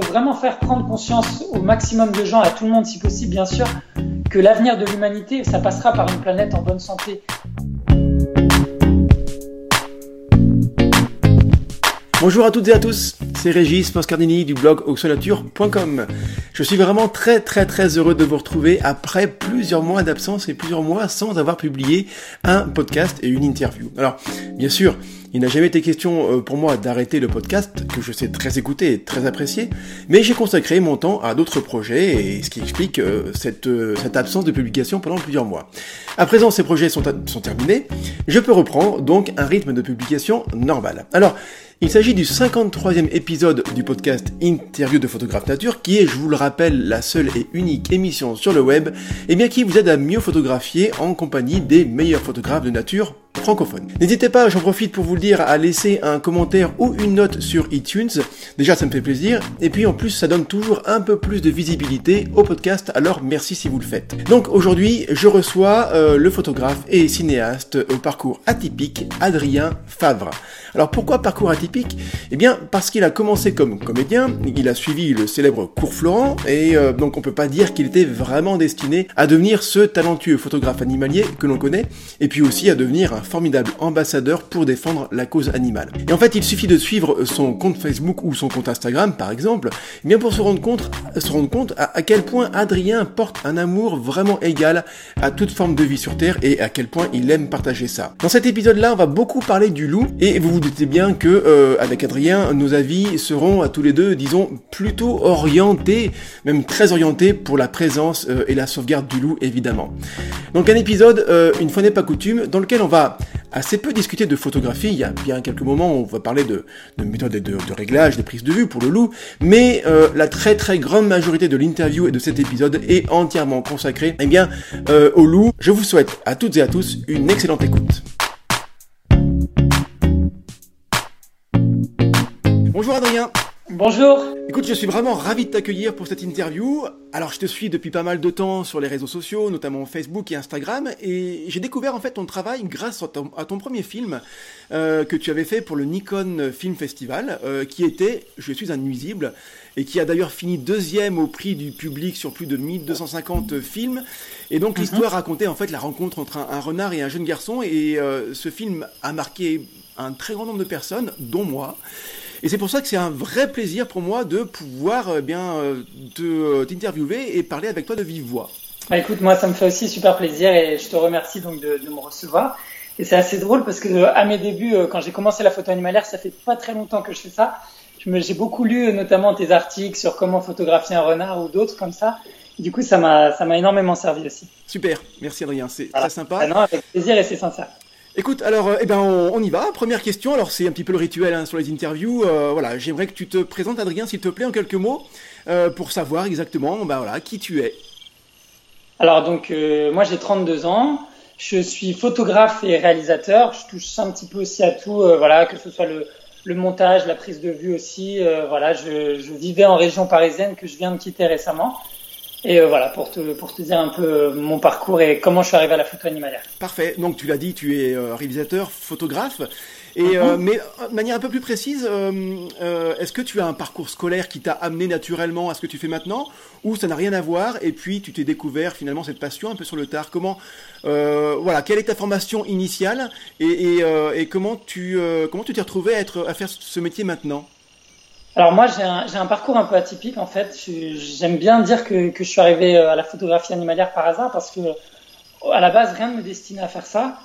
faut vraiment faire prendre conscience au maximum de gens, à tout le monde si possible bien sûr, que l'avenir de l'humanité, ça passera par une planète en bonne santé. Bonjour à toutes et à tous, c'est Régis Moscardini du blog oxonature.com. Je suis vraiment très très très heureux de vous retrouver après plusieurs mois d'absence et plusieurs mois sans avoir publié un podcast et une interview. Alors, bien sûr, il n'a jamais été question euh, pour moi d'arrêter le podcast, que je sais très écouter et très apprécier, mais j'ai consacré mon temps à d'autres projets, et ce qui explique euh, cette, euh, cette absence de publication pendant plusieurs mois. À présent, ces projets sont, sont terminés, je peux reprendre donc un rythme de publication normal. Alors, il s'agit du 53e épisode du podcast Interview de photographe nature, qui est, je vous le rappelle, la seule et unique émission sur le web, et bien qui vous aide à mieux photographier en compagnie des meilleurs photographes de nature N'hésitez pas, j'en profite pour vous le dire, à laisser un commentaire ou une note sur iTunes. Déjà, ça me fait plaisir. Et puis, en plus, ça donne toujours un peu plus de visibilité au podcast. Alors, merci si vous le faites. Donc, aujourd'hui, je reçois euh, le photographe et cinéaste au parcours atypique, Adrien Favre. Alors, pourquoi parcours atypique? Eh bien, parce qu'il a commencé comme comédien, il a suivi le célèbre cours Florent, et euh, donc on peut pas dire qu'il était vraiment destiné à devenir ce talentueux photographe animalier que l'on connaît, et puis aussi à devenir un formidable ambassadeur pour défendre la cause animale. Et en fait, il suffit de suivre son compte Facebook ou son compte Instagram, par exemple, eh bien pour se rendre compte, se rendre compte à, quel point Adrien porte un amour vraiment égal à toute forme de vie sur Terre et à quel point il aime partager ça. Dans cet épisode-là, on va beaucoup parler du loup et vous vous doutez bien que euh, avec Adrien, nos avis seront à tous les deux, disons, plutôt orientés, même très orientés pour la présence euh, et la sauvegarde du loup, évidemment. Donc un épisode, euh, une fois n'est pas coutume, dans lequel on va assez peu discuté de photographie. Il y a bien quelques moments où on va parler de, de méthodes de, de, réglage, des prises de vue pour le loup, mais euh, la très très grande majorité de l'interview et de cet épisode est entièrement consacrée eh bien, euh, au loup. Je vous souhaite à toutes et à tous une excellente écoute. Bonjour Adrien Bonjour. Écoute, je suis vraiment ravi de t'accueillir pour cette interview. Alors, je te suis depuis pas mal de temps sur les réseaux sociaux, notamment Facebook et Instagram, et j'ai découvert en fait ton travail grâce à ton, premier film euh, que tu avais fait pour le Nikon Film Festival, euh, qui était Je suis un nuisible, et qui a d'ailleurs fini deuxième au prix du public sur plus de 1250 films. Et donc mhm. l'histoire racontait en fait la rencontre entre un, renard et un jeune garçon, et euh, ce film a marqué un très grand nombre de personnes, dont moi. Et c'est pour ça que c'est un vrai plaisir pour moi de pouvoir euh, bien euh, euh, t'interviewer et parler avec toi de vive voix. Bah écoute, moi ça me fait aussi super plaisir et je te remercie donc de, de me recevoir. Et c'est assez drôle parce que à mes débuts, quand j'ai commencé la photo animalière, ça fait pas très longtemps que je fais ça. J'ai beaucoup lu notamment tes articles sur comment photographier un renard ou d'autres comme ça. du coup, ça m'a ça m'a énormément servi aussi. Super, merci Adrien, c'est très sympa. Ah non, avec plaisir et c'est sincère. Écoute, alors, euh, eh ben, on, y va. Première question. Alors, c'est un petit peu le rituel hein, sur les interviews. Euh, voilà, j'aimerais que tu te présentes, Adrien, s'il te plaît, en quelques mots, euh, pour savoir exactement, ben voilà, qui tu es. Alors, donc, moi, j'ai 32 ans. Je suis photographe et réalisateur. Je touche un petit peu aussi à tout, voilà, que ce soit le, montage, la prise de vue aussi. voilà, je, vivais en région parisienne que je viens de quitter récemment. Et euh, voilà, pour te, pour te dire un peu euh, mon parcours et comment je suis arrivé à la photo animalière. Parfait. Donc tu l'as dit, tu es euh, réalisateur, photographe. Et mhm. mais de manière un peu plus précise, est-ce que tu as un parcours scolaire qui t'a amené naturellement à ce que tu fais maintenant, ou ça n'a rien à voir et puis tu t'es découvert finalement cette passion un peu sur le tard? Comment, voilà, quelle est ta formation initiale et, et, et comment tu comment tu t'es retrouvé à être à faire ce métier maintenant? Alors moi, j'ai un, un, parcours un peu atypique en fait. J'aime bien dire que, que, je suis arrivé euh, à la photographie animalière par hasard parce que à la base, rien ne me destinait à faire ça.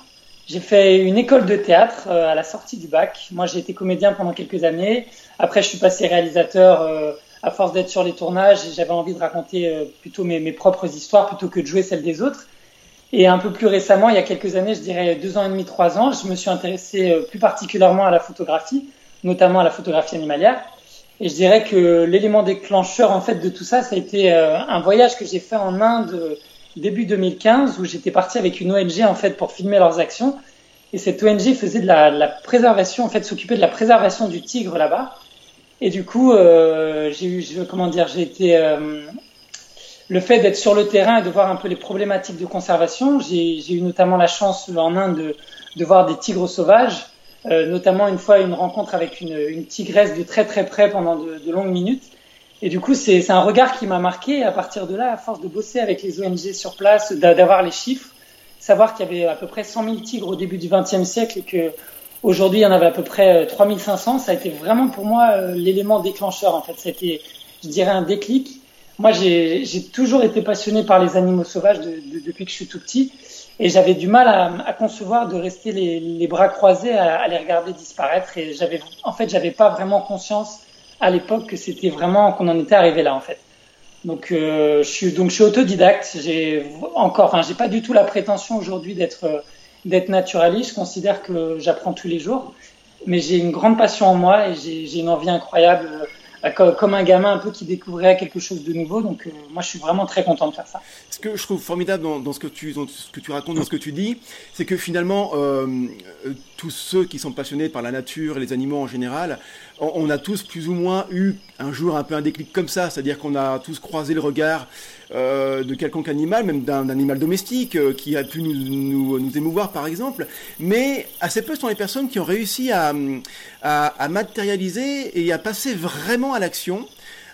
J'ai fait une école de théâtre euh, à la sortie du bac. Moi, j'ai été comédien pendant quelques années. Après, je suis passé réalisateur euh, à force d'être sur les tournages. J'avais envie de raconter plutôt mes, mes, propres histoires plutôt que de jouer celles des autres. Et un peu plus récemment, il y a quelques années, je dirais deux ans et demi, trois ans, je me suis intéressé plus particulièrement à la photographie, notamment à la photographie animalière. Et je dirais que l'élément déclencheur en fait de tout ça, ça a été euh, un voyage que j'ai fait en Inde euh, début 2015 où j'étais parti avec une ONG en fait pour filmer leurs actions. Et cette ONG faisait de la, la préservation, en fait, s'occupait de la préservation du tigre là-bas. Et du coup, euh, j'ai eu, comment dire, j'ai été euh, le fait d'être sur le terrain et de voir un peu les problématiques de conservation. J'ai eu notamment la chance en Inde de, de voir des tigres sauvages euh, notamment une fois une rencontre avec une, tigresse de très très près pendant de, longues minutes. Et du coup, c'est un regard qui m'a marqué. Et à partir de là, à force de bosser avec les ONG sur place, d'avoir les chiffres, savoir qu'il y avait à peu près 100 000 tigres au début du XXe siècle et que aujourd'hui il y en avait à peu près 3500, ça a été vraiment pour moi l'élément déclencheur. En fait, c'était, je dirais, un déclic. Moi, j'ai toujours été passionné par les animaux sauvages depuis que je suis tout petit. Et j'avais du mal à, à, concevoir de rester les, les bras croisés à, à, les regarder disparaître. Et j'avais, en fait, j'avais pas vraiment conscience à l'époque que c'était vraiment qu'on en était arrivé là, en fait. Donc, euh, je suis donc je suis autodidacte. J'ai encore, enfin, j'ai pas du tout la prétention aujourd'hui d'être d'être naturaliste. Je considère que j'apprends tous les jours, mais j'ai une grande passion en moi et j'ai une envie incroyable comme un gamin un peu qui découvrait quelque chose de nouveau. Donc euh, moi, je suis vraiment très content de faire ça. Ce que je trouve formidable dans, ce, que tu, ce que tu racontes, dans ce que tu dis, c'est que finalement, euh, tous ceux qui sont passionnés par la nature et les animaux en général, on, a tous plus ou moins eu un jour un peu un déclic comme ça, c'est-à-dire qu'on a tous croisé le regard euh, de quelconque animal, même d'un animal domestique euh, qui a pu nous, nous, émouvoir par exemple, mais assez peu sont les personnes qui ont réussi à, à, à matérialiser et à passer vraiment à l'action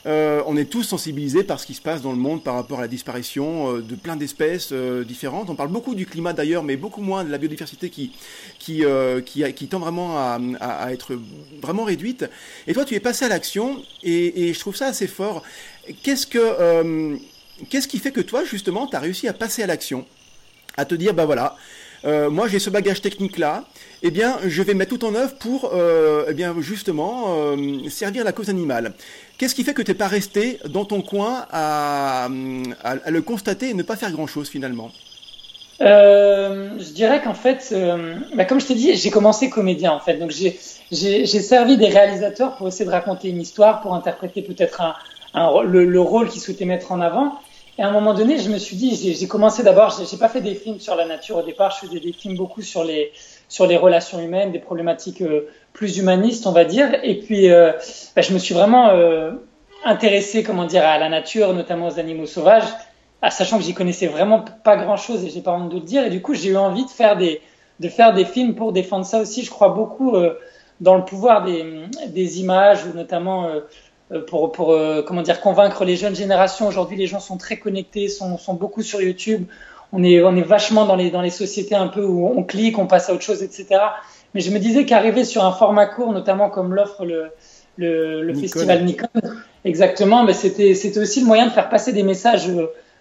euh, on est tous sensibilisés par ce qui se passe dans le monde par rapport à la disparition euh, de plein d'espèces euh, différentes. On parle beaucoup du climat d'ailleurs, mais beaucoup moins de la biodiversité qui, qui, qui, qui tend vraiment à, à, être vraiment réduite. Et toi, tu es passé à l'action et, et, je trouve ça assez fort. Qu'est-ce que qu'est-ce qui fait que toi, justement, tu as réussi à passer à l'action? À te dire, bah voilà, euh, moi j'ai ce bagage technique là, eh bien je vais mettre tout en œuvre pour euh, eh bien justement euh, servir la cause animale. Qu'est-ce qui fait que tu n'es pas resté dans ton coin à, le constater et ne pas faire grand chose finalement Je dirais qu'en fait, bah, comme je t'ai dit, j'ai commencé comédien en fait, donc j'ai servi des réalisateurs pour essayer de raconter une histoire, pour interpréter peut-être le rôle qu'ils souhaitaient mettre en avant. Et à un moment donné, je me suis dit, j'ai commencé d'abord, j'ai pas fait des films sur la nature au départ, je faisais des films beaucoup sur les sur les relations humaines, des problématiques euh, plus humanistes, on va dire. Et puis, euh, bah, je me suis vraiment euh, intéressé, comment dire, à la nature, notamment aux animaux sauvages, à, sachant que j'y connaissais vraiment pas grand-chose et j'ai pas honte de le dire. Et du coup, j'ai eu envie de faire des de faire des films pour défendre ça aussi. Je crois beaucoup dans le pouvoir des, des images, notamment euh, pour, pour euh, comment dire, convaincre les jeunes générations. Aujourd'hui, les gens sont très connectés, sont, sont beaucoup sur YouTube. On est, on est vachement dans les, dans les sociétés un peu où on clique, on passe à autre chose, etc. Mais je me disais qu'arriver sur un format court, notamment comme l'offre le, le, le festival Nikon, exactement, mais c'était, c'était aussi le moyen de faire passer des messages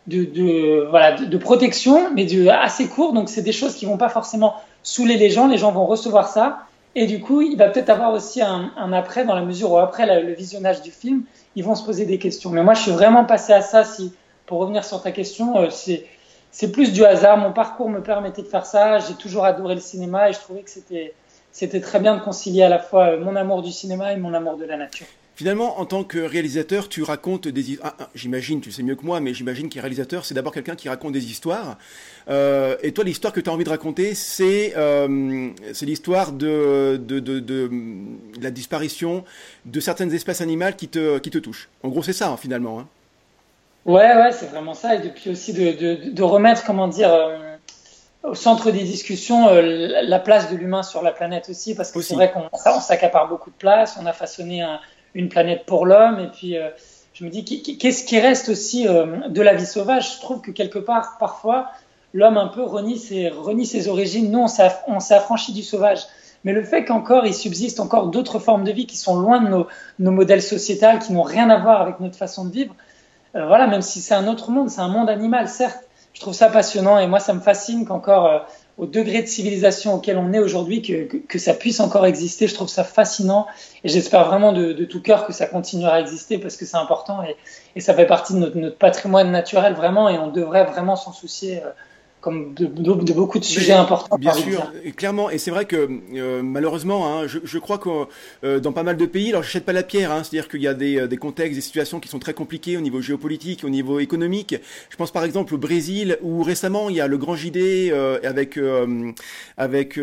de, de, voilà, de, protection, mais de, assez court. Donc, c'est des choses qui vont pas forcément saouler les gens. Les gens vont recevoir ça. Et du coup, il va peut-être avoir aussi un, un, après, dans la mesure où après le visionnage du film, ils vont se poser des questions. Mais moi, je suis vraiment passé à ça. Si, pour revenir sur ta question, euh, c'est plus du hasard. Mon parcours me permettait de faire ça. J'ai toujours adoré le cinéma et je trouvais que c'était c'était très bien de concilier à la fois mon amour du cinéma et mon amour de la nature. Finalement, en tant que réalisateur, tu racontes des histoires. Ah, ah, j'imagine, tu sais mieux que moi, mais j'imagine qu'un réalisateur, c'est d'abord quelqu'un qui raconte des histoires. Euh, et toi, l'histoire que tu as envie de raconter, c'est euh, l'histoire de, de, de, de, la disparition de certaines espèces animales qui te, qui te touchent. En gros, c'est ça, hein, finalement. Hein. Ouais, ouais, c'est vraiment ça. Et depuis aussi de, de, remettre, comment dire, euh, au centre des discussions euh, la place de l'humain sur la planète aussi, parce que c'est vrai qu'on s'accapare beaucoup de place. On a façonné un une planète pour l'homme. Et puis, euh, je me dis, qu'est-ce qui reste aussi euh, de la vie sauvage? Je trouve que quelque part, parfois, l'homme un peu renie ses, renie ses origines. Nous, on s'est affranchi du sauvage. Mais le fait qu'encore il subsiste encore d'autres formes de vie qui sont loin de nos, nos modèles sociétals, qui n'ont rien à voir avec notre façon de vivre, euh, voilà, même si c'est un autre monde, c'est un monde animal, certes. Je trouve ça passionnant et moi, ça me fascine qu'encore au degré de civilisation auquel on est aujourd'hui, que, que, ça puisse encore exister. Je trouve ça fascinant et j'espère vraiment de, tout cœur que ça continuera à exister parce que c'est important et, et, ça fait partie de notre, notre, patrimoine naturel vraiment et on devrait vraiment s'en soucier euh, comme de, de, beaucoup de sujets importants. Bien sûr, et clairement, et c'est vrai que euh, malheureusement, hein, je, je, crois que euh, dans pas mal de pays, alors je jette pas la pierre, hein, c'est-à-dire qu'il y a des, euh, des, contextes, des situations qui sont très compliquées au niveau géopolitique, au niveau économique. Je pense par exemple au Brésil, où récemment il y a le grand JD avec avec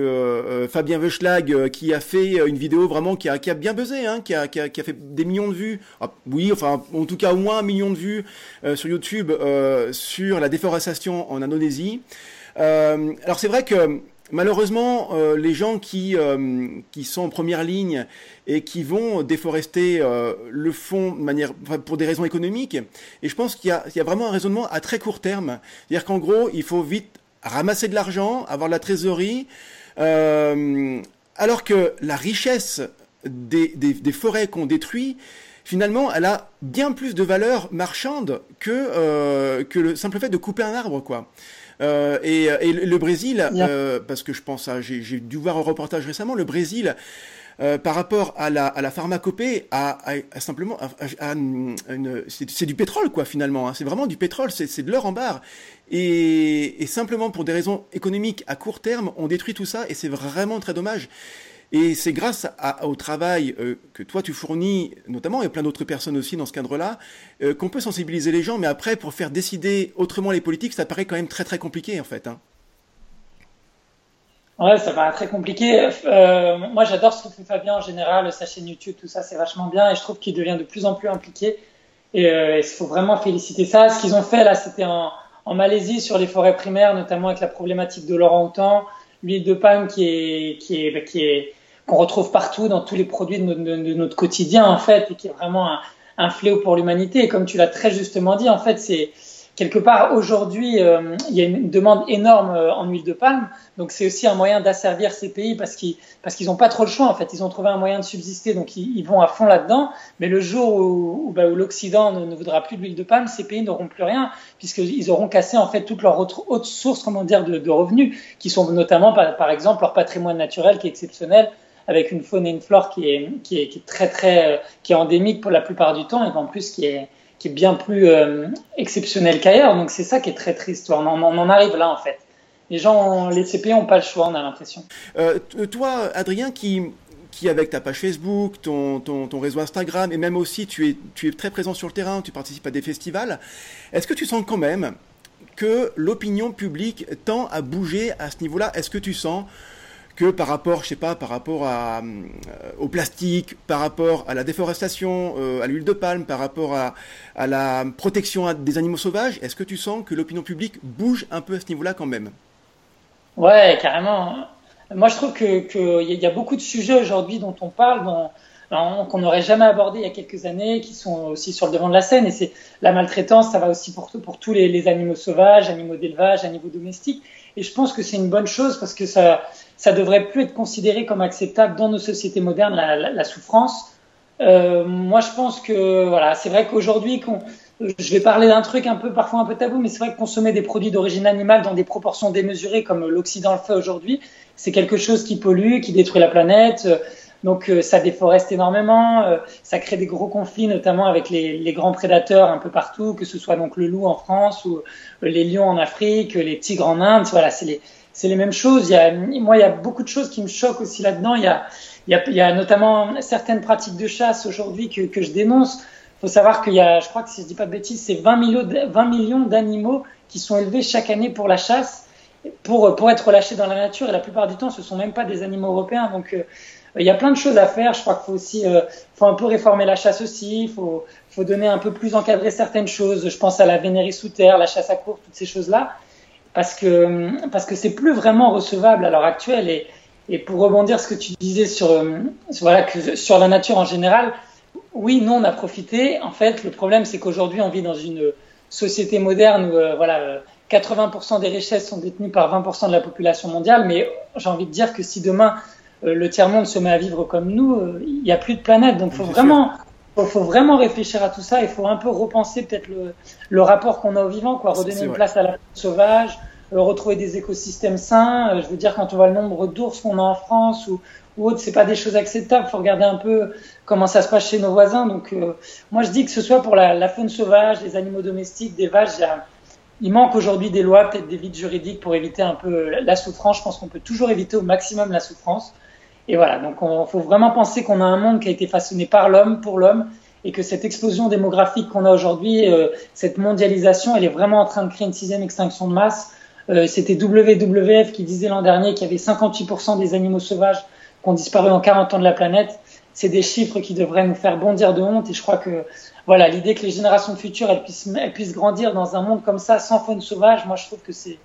Fabien Veuchlag qui a fait une vidéo vraiment qui a, qui a bien buzzé, hein, qui, a, qui, a, qui, a, fait des millions de vues. Ah, oui, enfin en tout cas au moins un million de vues sur YouTube sur la déforestation en Indonésie. Euh, alors c'est vrai que malheureusement, euh, les gens qui, euh, qui sont en première ligne et qui vont déforester euh, le fond de manière, pour des raisons économiques, et je pense qu'il y, y a, vraiment un raisonnement à très court terme. C'est-à-dire qu'en gros, il faut vite ramasser de l'argent, avoir de la trésorerie, alors que la richesse des, des, des forêts qu'on détruit, finalement, elle a bien plus de valeur marchande que, que le simple fait de couper un arbre, quoi. Euh, et, et, le Brésil, euh, parce que je pense à, j'ai dû voir un reportage récemment, le Brésil, euh, par rapport à la, à la pharmacopée, à, à, simplement, c'est du pétrole quoi finalement. Hein. C'est vraiment du pétrole, c'est de l'or en barre. Et, et, simplement pour des raisons économiques à court terme, on détruit tout ça et c'est vraiment très dommage. Et c'est grâce au travail euh, que toi tu fournis, notamment, et plein d'autres personnes aussi dans ce cadre-là, euh, qu'on peut sensibiliser les gens. Mais après, pour faire décider autrement les politiques, ça paraît quand même très très compliqué en fait. Hein. Ouais, ça paraît très compliqué. Euh, moi, j'adore ce que fait Fabien en général, sa chaîne YouTube, tout ça, c'est vachement bien, et je trouve qu'il devient de plus en plus impliqué. Et il faut vraiment féliciter ça. Ce qu'ils ont fait là, c'était en, Malaisie sur les forêts primaires, notamment avec la problématique de l'orang-outan, l'huile de palme qui est est qu'on retrouve partout dans tous les produits de notre, quotidien en fait et qui est vraiment un, fléau pour l'humanité. Et comme tu l'as très justement dit, en fait, c'est quelque part aujourd'hui, euh, il y a une demande énorme euh, en huile de palme. Donc c'est aussi un moyen d'asservir ces pays parce qu'ils parce qu'ils n'ont pas trop le choix en fait. Ils ont trouvé un moyen de subsister, donc ils, vont à fond là-dedans. Mais le jour où, bah, l'Occident ne, voudra plus de l'huile de palme, ces pays n'auront plus rien puisqu'ils auront cassé en fait toutes leurs autres, autres sources, comment dire, de, revenus, qui sont notamment par exemple leur patrimoine naturel qui est exceptionnel avec une faune et une flore qui est, qui est, qui est très très euh, qui est endémique pour la plupart du temps et en plus qui est qui est bien plus euh, exceptionnel qu'ailleurs. Donc c'est ça qui est très triste. On en, on en arrive là en fait. Les gens, les CP n'ont pas le choix, on a l'impression. Euh, toi, Adrien, qui, qui avec ta page Facebook, ton, ton, ton, réseau Instagram, et même aussi tu es, tu es très présent sur le terrain, tu participes à des festivals, est-ce que tu sens quand même que l'opinion publique tend à bouger à ce niveau-là? Est-ce que tu sens que par rapport, je sais pas, par rapport euh, au plastique, par rapport à la déforestation, euh, à l'huile de palme, par rapport à, la protection des animaux sauvages, est-ce que tu sens que l'opinion publique bouge un peu à ce niveau-là quand même? Ouais, carrément. Moi, je trouve qu'il y a beaucoup de sujets aujourd'hui dont on parle, qu'on n'aurait jamais abordé il y a quelques années, qui sont aussi sur le devant de la scène. Et c'est la maltraitance, ça va aussi pour, pour tous les, les animaux sauvages, animaux d'élevage, animaux domestiques. Et je pense que c'est une bonne chose parce que ça, ça devrait plus être considéré comme acceptable dans nos sociétés modernes la, souffrance. Euh, moi, je pense que voilà, c'est vrai qu'aujourd'hui, je vais parler d'un truc un peu parfois un peu tabou, mais c'est vrai que consommer des produits d'origine animale dans des proportions démesurées comme l'Occident le fait aujourd'hui, c'est quelque chose qui pollue, qui détruit la planète. Donc euh, ça déforeste énormément, euh, ça crée des gros conflits, notamment avec les, les, grands prédateurs un peu partout, que ce soit donc le loup en France ou les lions en Afrique, les tigres en Inde. Voilà, c'est les, c'est les mêmes choses. Moi, il y a beaucoup de choses qui me choquent aussi là-dedans. Il y a, notamment certaines pratiques de chasse aujourd'hui que, je dénonce. Il faut savoir qu'il y a, je crois que si je dis pas de bêtises, c'est 20 millions, 20 millions d'animaux qui sont élevés chaque année pour la chasse, pour, être relâchés dans la nature. Et la plupart du temps, ce sont même pas des animaux européens. Donc, euh, il y a plein de choses à faire. Je crois qu'il faut aussi, euh, faut un peu réformer la chasse aussi. Il faut, donner un peu plus encadrer certaines choses. Je pense à la vénérie sous terre, la chasse à court, toutes ces choses-là parce que parce que c'est plus vraiment recevable à l'heure actuelle. Et, et pour rebondir ce que tu disais sur voilà que sur la nature en général oui nous on a profité. En fait le problème c'est qu'aujourd'hui on vit dans une société moderne où euh, voilà 80% des richesses sont détenues par 20% de la population mondiale. Mais j'ai envie de dire que si demain euh, le tiers monde se met à vivre comme nous euh, il n'y a plus de planète. Donc faut vraiment il faut vraiment réfléchir à tout ça. Il faut un peu repenser peut-être le, le, rapport qu'on a au vivant, quoi. Redonner une place à la sauvage, euh, retrouver des écosystèmes sains. Euh, je veux dire, quand on voit le nombre d'ours qu'on a en France ou, ou autre, c'est pas des choses acceptables. Il faut regarder un peu comment ça se passe chez nos voisins. Donc, euh, moi, je dis que ce soit pour la, la, faune sauvage, les animaux domestiques, des vaches, il manque aujourd'hui des lois, peut-être des vides juridiques pour éviter un peu la souffrance. Je pense qu'on peut toujours éviter au maximum la souffrance. Et voilà, donc il faut vraiment penser qu'on a un monde qui a été façonné par l'homme, pour l'homme, et que cette explosion démographique qu'on a aujourd'hui, euh, cette mondialisation, elle est vraiment en train de créer une sixième extinction de masse. Euh, C'était WWF qui disait l'an dernier qu'il y avait 58% des animaux sauvages qui ont disparu en 40 ans de la planète. C'est des chiffres qui devraient nous faire bondir de honte, et je crois que voilà, l'idée que les générations futures elles puissent, elles puissent grandir dans un monde comme ça, sans faune sauvage, moi je trouve que c'est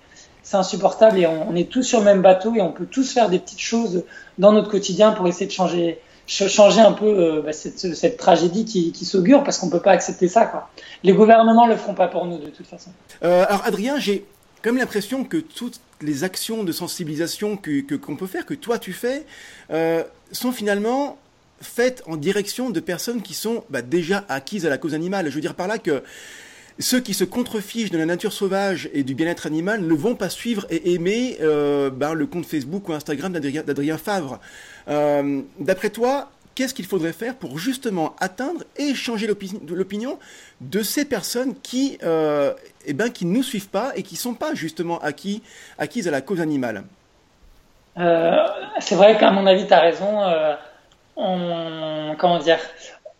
insupportable et on, est tous sur le même bateau et on peut tous faire des petites choses dans notre quotidien pour essayer de changer, changer un peu euh, bah, cette, cette, tragédie qui, qui s'augure parce qu'on peut pas accepter ça. Les gouvernements le feront pas pour nous de toute façon. Euh, alors Adrien, j'ai comme l'impression que toutes les actions de sensibilisation que qu'on peut faire, que toi tu fais, euh, sont finalement faites en direction de personnes qui sont bah, déjà acquises à la cause animale. Je veux dire par là que ceux qui se contrefichent de la nature sauvage et du bien-être animal ne vont pas suivre et aimer euh, ben, le compte Facebook ou Instagram d'Adrien Favre. Euh, d'après toi, qu'est-ce qu'il faudrait faire pour justement atteindre et changer l'opinion de ces personnes qui, euh, eh ben, qui ne nous suivent pas et qui ne sont pas justement acquis, acquises à la cause animale? C'est vrai qu'à mon avis, tu as raison. on, comment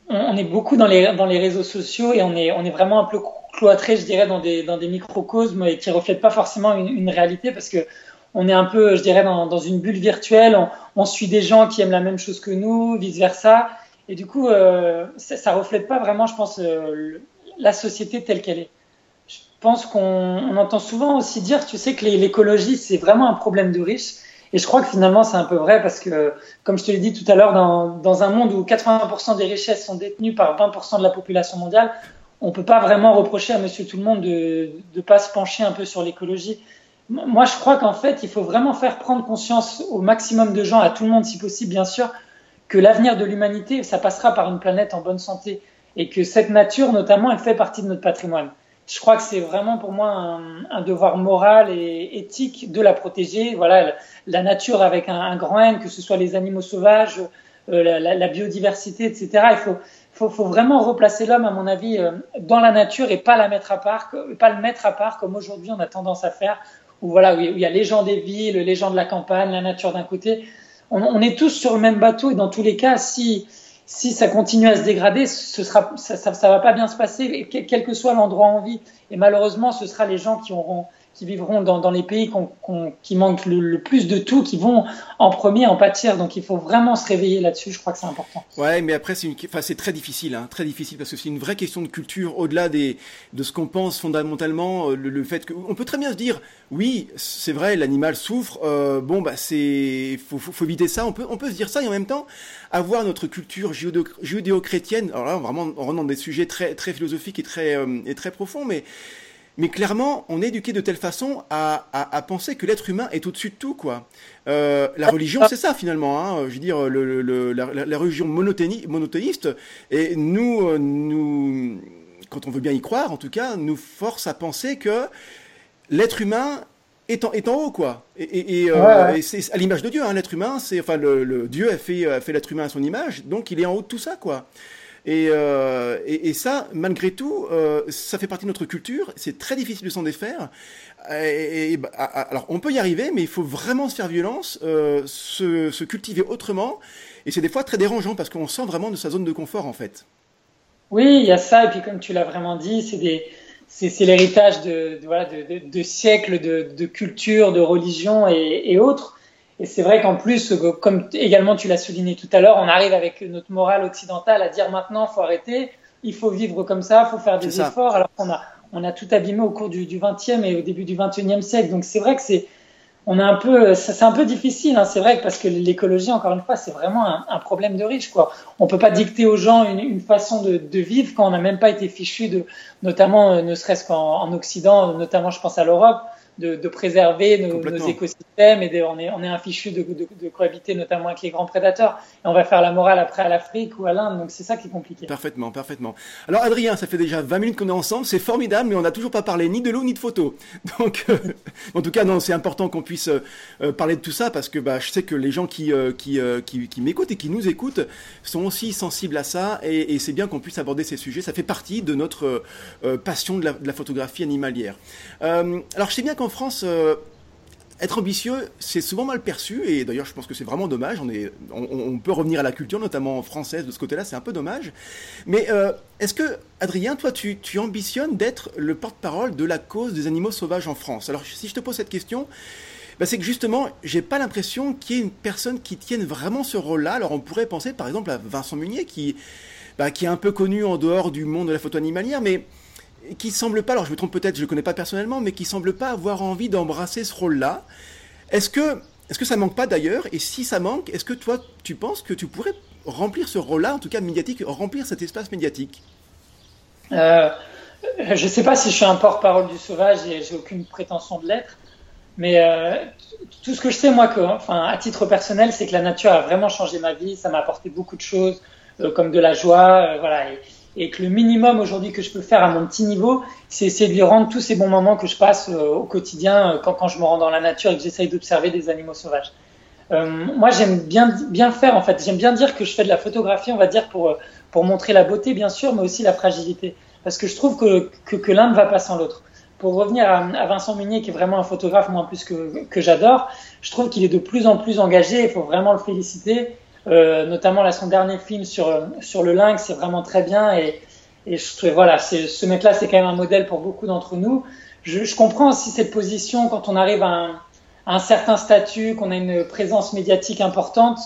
on est beaucoup dans les, réseaux sociaux et on est, vraiment un peu cloîtré, je dirais, dans des, microcosmes et qui reflètent pas forcément une, une réalité parce que on est un peu, je dirais, dans, une bulle virtuelle. On, suit des gens qui aiment la même chose que nous, vice versa. Et du coup, euh, ça, ça reflète pas vraiment, je pense, euh, la société telle qu'elle est. Je pense qu'on on entend souvent aussi dire, tu sais, que l'écologie, c'est vraiment un problème de riches. Et je crois que finalement, c'est un peu vrai parce que, comme je te l'ai dit tout à l'heure, dans, dans, un monde où 80% des richesses sont détenues par 20% de la population mondiale, on peut pas vraiment reprocher à Monsieur Tout le Monde de ne pas se pencher un peu sur l'écologie. Moi, je crois qu'en fait, il faut vraiment faire prendre conscience au maximum de gens, à tout le monde si possible, bien sûr, que l'avenir de l'humanité, ça passera par une planète en bonne santé et que cette nature, notamment, elle fait partie de notre patrimoine. Je crois que c'est vraiment pour moi un, devoir moral et éthique de la protéger. Voilà, la nature avec un, grand N, que ce soit les animaux sauvages, euh, la, biodiversité, etc. Il faut vraiment replacer l'homme, à mon avis, euh, dans la nature et pas la mettre à part, pas le mettre à part comme aujourd'hui on a tendance à faire, où voilà, où il y a les gens des villes, les gens de la campagne, la nature d'un côté. On, est tous sur le même bateau et dans tous les cas, si si ça continue à se dégrader, ça, ça va pas bien se passer, quel que soit l'endroit en vie. Et malheureusement, ce sera les gens qui auront qui vivront dans, les pays qui manquent le, plus de tout, qui vont en premier en pâtir. Donc il faut vraiment se réveiller là-dessus. Je crois que c'est important. Ouais, mais après c'est très difficile, hein, très difficile parce que c'est une vraie question de culture au-delà de ce qu'on pense fondamentalement. Euh, le, fait que on peut très bien se dire oui, c'est vrai, l'animal souffre. Euh, bon bah faut, faut, éviter ça. On peut se dire ça et en même temps avoir notre culture judéo-chrétienne. Alors là vraiment on rentre dans des sujets très très philosophiques et très euh, et très profonds, mais mais clairement, on est éduqué de telle façon à, à, à penser que l'être humain est au-dessus de tout, quoi. Euh, la religion, c'est ça finalement. Hein. Je veux dire, le, le, la, la, religion monothéiste, et nous, euh, nous, quand on veut bien y croire, en tout cas, nous force à penser que l'être humain est en, est en haut, quoi. Et, et, et, euh, et c'est à l'image de Dieu, hein, l'être humain, c'est enfin le, le, Dieu a fait, a fait l'être humain à son image, donc il est en haut de tout ça, quoi. Et, euh, et, et, ça, malgré tout, euh, ça fait partie de notre culture. C'est très difficile de s'en défaire. Et, alors, on peut y arriver, mais il faut vraiment se faire violence, euh, se, cultiver autrement. Et c'est des fois très dérangeant parce qu'on sent vraiment de sa zone de confort, en fait. Oui, il y a ça. Et puis, comme tu l'as vraiment dit, c'est des c'est l'héritage de, de, siècles de, culture, de religion et autres. Et c'est vrai qu'en plus, comme également tu l'as souligné tout à l'heure, on arrive avec notre morale occidentale à dire maintenant, faut arrêter, il faut vivre comme ça, faut faire des efforts, alors qu'on a, on a tout abîmé au cours du, du 20e et au début du 21e siècle. Donc c'est vrai que c'est, on a un peu, c'est un peu difficile, hein, c'est vrai, parce que l'écologie, encore une fois, c'est vraiment un, un, problème de riche, quoi. On peut pas dicter aux gens une, une façon de, de, vivre quand on n'a même pas été fichu de, notamment, euh, ne serait-ce qu'en en Occident, notamment, je pense à l'Europe de, de préserver nos, nos, écosystèmes et de, on est on est un fichu de, cohabiter notamment avec les grands prédateurs et on va faire la morale après à l'Afrique ou à l'Inde donc c'est ça qui est compliqué. Parfaitement, parfaitement. Alors Adrien, ça fait déjà 20 minutes qu'on est ensemble, c'est formidable mais on n'a toujours pas parlé ni de l'eau ni de photos. Donc euh, en tout cas non, c'est important qu'on puisse euh, parler de tout ça parce que bah je sais que les gens qui euh, qui, euh, qui, qui m'écoutent et qui nous écoutent sont aussi sensibles à ça et, et c'est bien qu'on puisse aborder ces sujets, ça fait partie de notre euh, passion de la, de la, photographie animalière. alors je sais bien qu'on en France, euh, être ambitieux, c'est souvent mal perçu, et d'ailleurs je pense que c'est vraiment dommage, on, peut revenir à la culture, notamment française, de ce côté-là, c'est un peu dommage. Mais euh, est-ce que, Adrien, toi, tu, tu ambitionnes d'être le porte-parole de la cause des animaux sauvages en France? Alors si je te pose cette question, bah, c'est que justement, j'ai pas l'impression qu'il y ait une personne qui tienne vraiment ce rôle-là. Alors on pourrait penser par exemple à Vincent Munier, qui, bah, qui est un peu connu en dehors du monde de la photo animalière, mais qui semble pas, alors je me trompe peut-être, je ne connais pas personnellement, mais qui semble pas avoir envie d'embrasser ce rôle-là. Est-ce que, est-ce que ça manque pas d'ailleurs Et si ça manque, est-ce que toi, tu penses que tu pourrais remplir ce rôle-là, en tout cas médiatique, remplir cet espace médiatique euh, Je ne sais pas si je suis un porte-parole du sauvage et j'ai aucune prétention de l'être. Mais euh, tout ce que je sais, moi, enfin, à titre personnel, c'est que la nature a vraiment changé ma vie. Ça m'a apporté beaucoup de choses, euh, comme de la joie, voilà. Et, que le minimum aujourd'hui que je peux faire à mon petit niveau, c'est essayer de lui rendre tous ces bons moments que je passe euh, au quotidien quand, quand, je me rends dans la nature et que j'essaye d'observer des animaux sauvages. moi, j'aime bien bien faire en fait. J'aime bien dire que je fais de la photographie, on va dire pour pour montrer la beauté, bien sûr, mais aussi la fragilité, parce que je trouve que que, que l'un ne va pas sans l'autre pour revenir à, Vincent Munier, qui est vraiment un photographe, moi en plus que, que j'adore, je trouve qu'il est de plus en plus engagé. Il faut vraiment le féliciter. Euh, notamment là, son dernier film sur sur le lynx, c'est vraiment très bien. Et, et je voilà, ce mec-là, c'est quand même un modèle pour beaucoup d'entre nous. Je, je, comprends aussi cette position quand on arrive à un, à un certain statut, qu'on a une présence médiatique importante.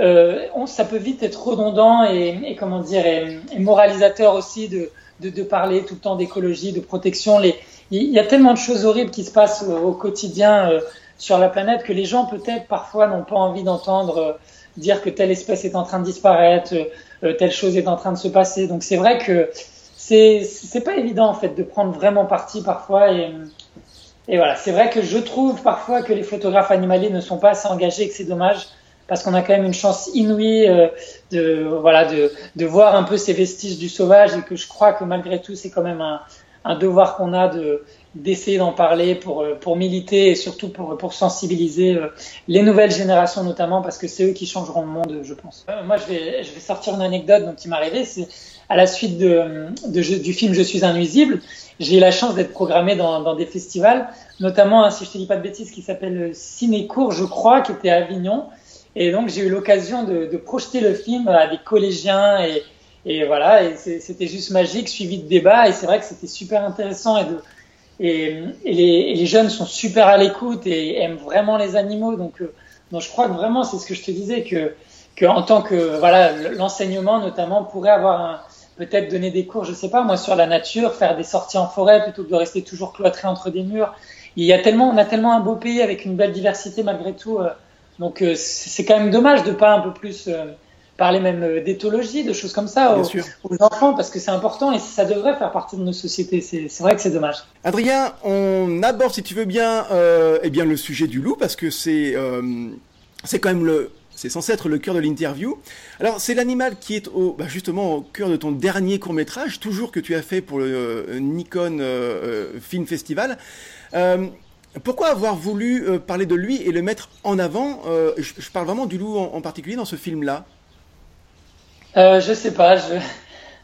Euh, on, ça peut vite être redondant et, et comment dire, et moralisateur aussi de, de, de, parler tout le temps d'écologie, de protection. Les, il y a tellement de choses horribles qui se passent au quotidien euh, sur la planète que les gens peut-être parfois n'ont pas envie d'entendre euh, dire que telle espèce est en train de disparaître, euh, telle chose est en train de se passer. Donc c'est vrai que c'est c'est pas évident en fait de prendre vraiment parti parfois et et voilà, c'est vrai que je trouve parfois que les photographes animaliers ne sont pas assez engagés et que c'est dommage parce qu'on a quand même une chance inouïe de voilà de, de voir un peu ces vestiges du sauvage et que je crois que malgré tout c'est quand même un, un devoir qu'on a de d'essayer d'en parler pour euh, pour militer et surtout pour pour sensibiliser euh, les nouvelles générations notamment parce que c'est eux qui changeront le monde je pense. Euh, moi je vais je vais sortir une anecdote dont il m'est arrivé. C'est à la suite de, du film Je suis un nuisible. J'ai eu la chance d'être programmé dans, dans des festivals notamment si je te dis pas de bêtises qui s'appelle Cinécourt je crois qui était à Avignon. Et donc j'ai eu l'occasion de, de projeter le film à des collégiens et et voilà, et c'était juste magique, suivi de débats, et c'est vrai que c'était super intéressant. Et, de, et, les, et, les, jeunes sont super à l'écoute et aiment vraiment les animaux. Donc, euh, donc je crois que vraiment, c'est ce que je te disais, que, que en tant que voilà, l'enseignement notamment pourrait avoir peut-être donner des cours, je sais pas, moi sur la nature, faire des sorties en forêt plutôt que de rester toujours cloîtré entre des murs. Il y a tellement, on a tellement un beau pays avec une belle diversité malgré tout. Euh, donc euh, c'est quand même dommage de pas un peu plus parler même euh, d'éthologie, de choses comme ça aux, aux, enfants, parce que c'est important et ça devrait faire partie de nos sociétés. C'est vrai que c'est dommage. Adrien, on aborde, si tu veux bien, euh, eh bien le sujet du loup, parce que c'est euh, c'est quand même le c'est censé être le cœur de l'interview. Alors, c'est l'animal qui est au, bah justement au cœur de ton dernier court métrage, toujours que tu as fait pour le euh, Nikon Film Festival. Pourquoi avoir voulu parler de lui et le mettre en avant je, parle vraiment du loup en, en particulier dans ce film-là? Euh, je sais pas. Je,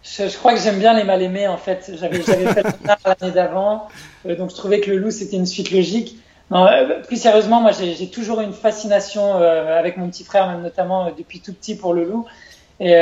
je, je crois que j'aime bien les mal aimés en fait. J'avais fait l'année d'avant, euh, donc je trouvais que le loup c'était une suite logique. Non, euh, plus sérieusement, moi j'ai toujours eu une fascination avec mon petit frère, même notamment depuis tout petit pour le loup. Et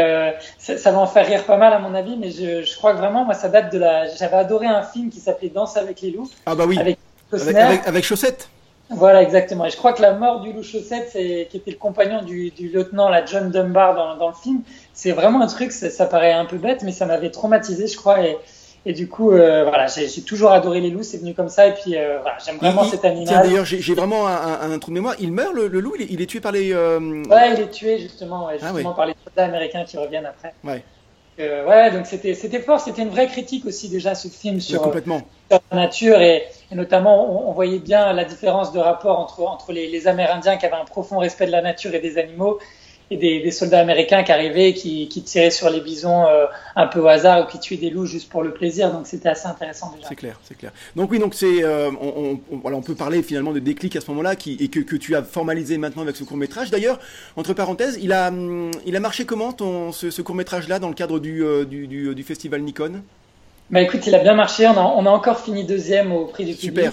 ça, ça, va en faire rire pas mal à mon avis, mais je, je crois que vraiment, moi, ça date de la. J'avais adoré un film qui s'appelait Danse avec les loups. Ah bah oui. Avec avec, avec, avec Chaussette. Voilà, exactement. Et je crois que la mort du loup chaussette, qui était le compagnon du, du lieutenant, la John Dunbar dans, dans le film, c'est vraiment un truc, ça, ça, paraît un peu bête, mais ça m'avait traumatisé, je crois. Et, et du coup, euh, voilà, j'ai toujours adoré les loups, c'est venu comme ça. Et puis, euh, voilà, j'aime vraiment il, cet animal. Tiens, d'ailleurs, j'ai vraiment un, un, un, trou de mémoire. Il meurt, le, le loup il est, il est, tué par les. Euh... Ouais, il est tué justement, ouais, justement ah, ouais. par les soldats américains qui reviennent après. Ouais. Euh, ouais, donc c'était c'était fort, c'était une vraie critique aussi déjà ce film sur, complètement. sur la nature et, et notamment on, on, voyait bien la différence de rapport entre entre les, les, Amérindiens qui avaient un profond respect de la nature et des animaux et des, des soldats américains qui arrivaient qui, qui tiraient sur les bisons euh, un peu au hasard ou qui tuaient des loups juste pour le plaisir donc c'était assez intéressant déjà. C'est clair, c'est clair. Donc oui, donc c'est euh, on, on, voilà, on peut parler finalement de déclic à ce moment-là qui et que, que tu as formalisé maintenant avec ce court métrage. D'ailleurs, entre parenthèses, il a il a marché comment ton ce, ce court métrage là dans le cadre du, euh, du, du, du festival Nikon? Bah écoute, il a bien marché. On a, on a encore fini deuxième au prix du public. Super.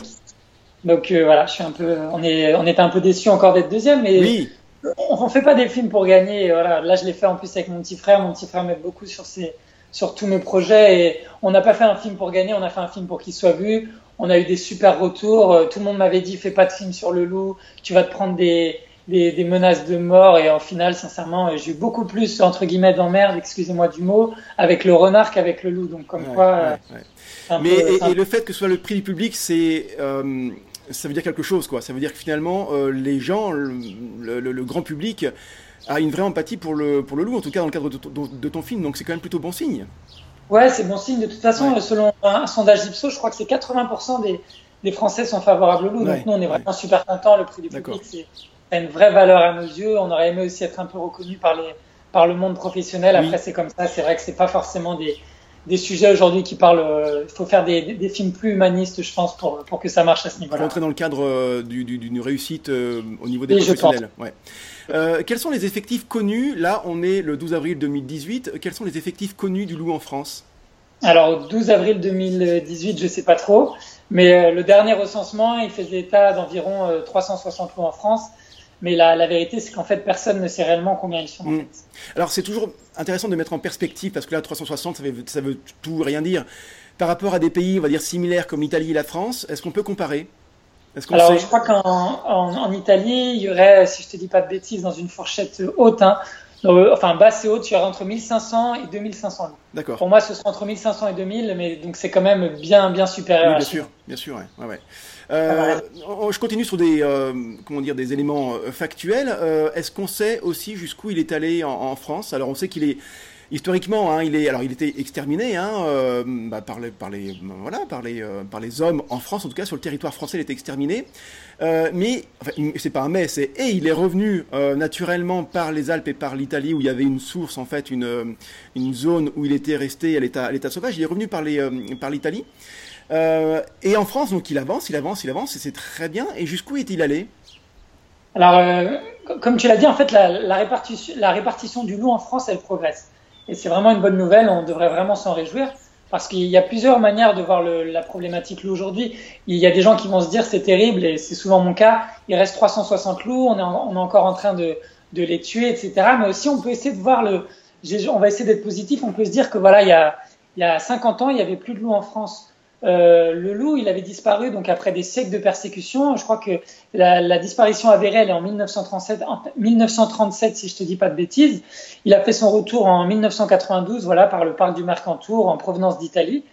Donc euh, voilà, je suis un peu, on est, on était un peu déçu encore d'être deuxième, mais oui. On, on fait pas des films pour gagner. Voilà, là je l'ai fait en plus avec mon petit frère. Mon petit frère m'aide beaucoup sur ses, sur tous mes projets et on n'a pas fait un film pour gagner, on a fait un film pour qu'il soit vu. On a eu des super retours. Tout le monde m'avait dit fais pas de film sur le loup, tu vas te prendre des des, menaces de mort et en final, sincèrement, j'ai eu beaucoup plus entre guillemets d'emmerde, excusez-moi du mot, avec le renard qu'avec le loup. Donc comme quoi. Mais et, le fait que ce soit le prix du public, c'est ça veut dire quelque chose, quoi. Ça veut dire que finalement, les gens, le, grand public, a une vraie empathie pour le, pour le loup, en tout cas dans le cadre de ton film. Donc c'est quand même plutôt bon signe. Ouais, c'est bon signe. De toute façon, selon un, sondage Ipsos, je crois que c'est 80% des, des, Français sont favorables au loup. donc nous, on est vraiment super contents. Le prix du public, c'est une vraie valeur à nos yeux. On aurait aimé aussi être un peu reconnu par, les, par le monde professionnel. Après, c'est comme ça. C'est vrai que c'est pas forcément des, des sujets aujourd'hui qui parlent. Euh, il faut faire des, des, films plus humanistes, je pense, pour, pour que ça marche à ce niveau-là. Rentrer dans le cadre euh, d'une réussite euh, au niveau des professionnels. Ouais. Euh, quels sont les effectifs connus? Là, on est le 12 avril 2018. Quels sont les effectifs connus du loup en France? Alors, 12 avril 2018, je ne sais pas trop. Mais euh, le dernier recensement, il faisait état d'environ 360 euh, loups en France. Mais la, la vérité, c'est qu'en fait, personne ne sait réellement combien ils sont. Hmm. Alors, c'est toujours intéressant de mettre en perspective, parce que là, 360, ça veut, ça veut tout rien dire. Par rapport à des pays, on va dire, similaires comme l'Italie et la France, est-ce qu'on peut comparer? Alors, je crois qu'en en, Italie, il y aurait, si je te dis pas de bêtises, dans une fourchette haute, hein, enfin basse et haute, il y aurait entre 1500 et 2500 D'accord. Pour moi, ce sera entre 1500 et 2000, mais donc c'est quand même bien, bien supérieur. Oui, bien sûr, bien sûr, ouais, ouais, euh, Je continue sur des, euh, comment dire, des éléments factuels. Est-ce qu'on sait aussi jusqu'où il est allé en, en France? Alors, on sait qu'il est historiquement, hein, il est, alors il était exterminé hein, euh, bah, par, les, par, les, voilà, par, les, euh, par les hommes en France, en tout cas sur le territoire français, il était exterminé. Euh, mais enfin, c'est pas un mais, c'est et il est revenu euh, naturellement par les Alpes et par l'Italie où il y avait une source en fait, une, une zone où il était resté à l'état, à l'état sauvage. Il est revenu par les, par l'Italie. Et en France, donc il avance, il avance, il avance, et c'est très bien. Et jusqu'où est-il allé? Alors, comme tu l'as dit, en fait, la, répartition, du loup en France, elle progresse. Et c'est vraiment une bonne nouvelle, on devrait vraiment s'en réjouir. Parce qu'il y a plusieurs manières de voir la problématique loup aujourd'hui. Il y a des gens qui vont se dire c'est terrible, et c'est souvent mon cas, il reste 360 loups, on est, encore en train de, de, les tuer, etc. Mais aussi on peut essayer de voir le... On va essayer d'être positif, on peut se dire que voilà, il y a, il y a 50 ans, il y avait plus de loups en France. Euh, le loup, il avait disparu donc après des siècles de persécution. Je crois que la, disparition avérée, elle est en 1937, en 1937, si je te dis pas de bêtises. Il a fait son retour en 1992, voilà, par le parc du Mercantour en provenance d'Italie.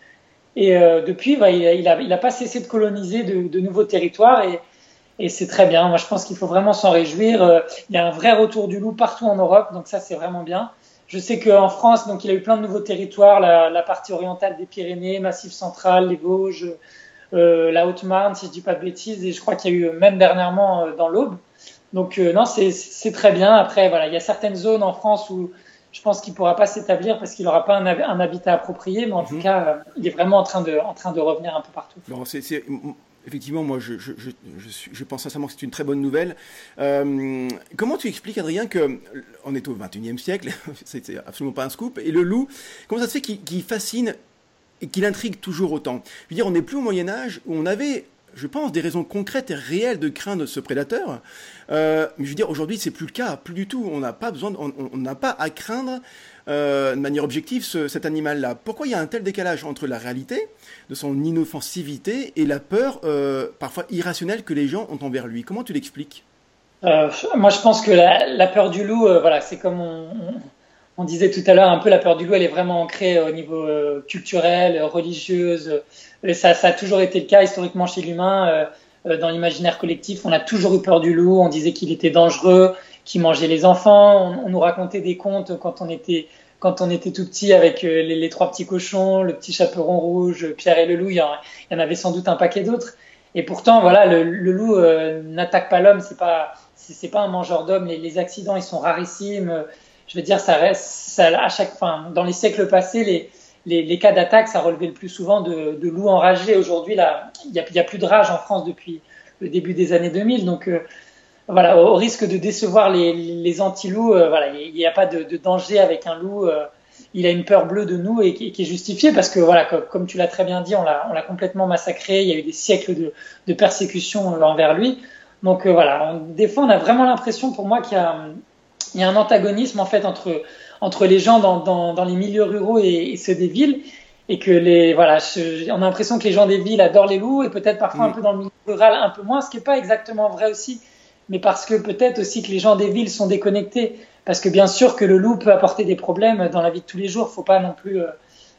Et euh, depuis, bah, il, a, pas cessé de coloniser de, de nouveaux territoires et, et c'est très bien. Moi, je pense qu'il faut vraiment s'en réjouir. Euh, il y a un vrai retour du loup partout en Europe, donc ça, c'est vraiment bien. Je sais qu'en France, donc il a eu plein de nouveaux territoires, la, la partie orientale des Pyrénées, Massif central, les Vosges, euh, la Haute-Marne, si je dis pas de bêtises, et je crois qu'il y a eu même dernièrement euh, dans l'Aube. Donc euh, non, c'est très bien. Après, voilà, il y a certaines zones en France où je pense qu'il pourra pas s'établir parce qu'il n'aura pas un, un, habitat approprié, mais en tout mhm. cas, euh, il est vraiment en train de, en train de revenir un peu partout. Effectivement, moi, je, pense sincèrement que c'est une très bonne nouvelle. Euh, comment tu expliques, Adrien, que on est au 21e siècle, c'est absolument pas un scoop, et le loup, comment ça se fait qu'il fascine et qu'il intrigue toujours autant? Je veux dire, on n'est plus au Moyen Âge où on avait je pense, des raisons concrètes et réelles de craindre ce prédateur. Euh, mais je veux dire, aujourd'hui, c'est plus le cas, plus du tout. On n'a pas besoin, on n'a pas à craindre euh, de manière objective cet animal-là. Pourquoi il y a un tel décalage entre la réalité de son inoffensivité et la peur, euh, parfois irrationnelle, que les gens ont envers lui? Comment tu l'expliques? Euh, Moi, je pense que la, peur du loup, voilà, c'est comme on, disait tout à l'heure, un peu la peur du loup, elle est vraiment ancrée au niveau culturel, religieuse. Ça, a toujours été le cas historiquement chez l'humain. dans l'imaginaire collectif, on a toujours eu peur du loup. On disait qu'il était dangereux, qu'il mangeait les enfants. On, on, nous racontait des contes quand on était quand on était tout petit avec euh, les, trois petits cochons, le petit chaperon rouge, Pierre et le loup, il y en, il y en avait sans doute un paquet d'autres. Et pourtant, voilà, le, le loup euh, n'attaque pas l'homme, c'est pas, c'est pas un mangeur d'hommes. Les, les, accidents, ils sont rarissimes. Je veux dire, ça reste, ça, à chaque, fin, dans les siècles passés, les, les, les cas d'attaque, ça relevait le plus souvent de, de loups enragés. Aujourd'hui, il y a, y a, plus de rage en France depuis le début des années 2000. Donc, euh, voilà, au risque de décevoir les, les anti-loups, euh, voilà, il n'y a pas de, de, danger avec un loup. Euh, il a une peur bleue de nous et qui, qui est justifiée parce que voilà, comme, comme tu l'as très bien dit, on l'a, complètement massacré. Il y a eu des siècles de, de persécution envers lui. Donc euh, voilà, des fois on a vraiment l'impression, pour moi, qu'il y a, il y a un antagonisme en fait entre entre les gens dans, dans, dans les milieux ruraux et, et, ceux des villes et que les voilà, je, on a l'impression que les gens des villes adorent les loups et peut-être parfois mm. un peu dans le milieu rural un peu moins, ce qui n'est pas exactement vrai aussi mais parce que peut-être aussi que les gens des villes sont déconnectés. Parce que bien sûr que le loup peut apporter des problèmes dans la vie de tous les jours. Faut pas non plus euh,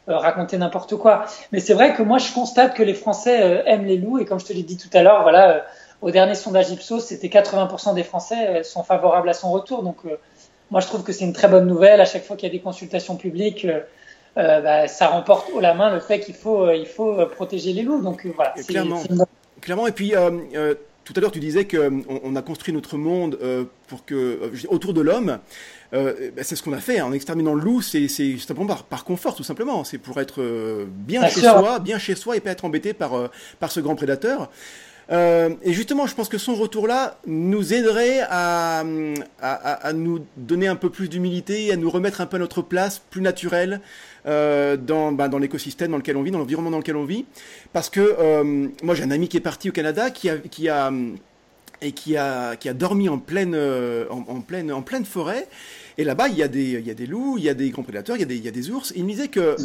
euh, raconter n'importe quoi. Mais c'est vrai que moi, je constate que les Français euh, aiment les loups. Et comme je te l'ai dit tout à l'heure, voilà, au dernier sondage Ipsos, c'était 80% des Français sont favorables à son retour. Donc, moi, je trouve que c'est une très bonne nouvelle. À chaque fois qu'il y a des consultations publiques, bah, ça remporte haut la main le fait qu'il faut, il faut protéger les loups. Donc, voilà. Clairement. Clairement. Et puis, tout à l'heure, tu disais qu'on on a construit notre monde euh, pour que, euh, autour de l'homme. Euh, ben, c'est ce qu'on a fait en exterminant le loup. C'est simplement par, par, confort, tout simplement. C'est pour être bien chez soi, bien chez soi et pas être embêté par, par ce grand prédateur. et justement, je pense que son retour-là nous aiderait à, à, à, nous donner un peu plus d'humilité, à nous remettre un peu à notre place, plus naturelle, euh, dans, bah, dans l'écosystème dans lequel on vit, dans l'environnement dans lequel on vit. Parce que euh, moi j'ai un ami qui est parti au Canada qui a, qui a et qui a, qui a dormi en pleine, euh, en, pleine, en pleine forêt. Et là-bas, il y, a des, il y a des loups, il y a des grands prédateurs, il y a des, il y a des ours. il me disait que,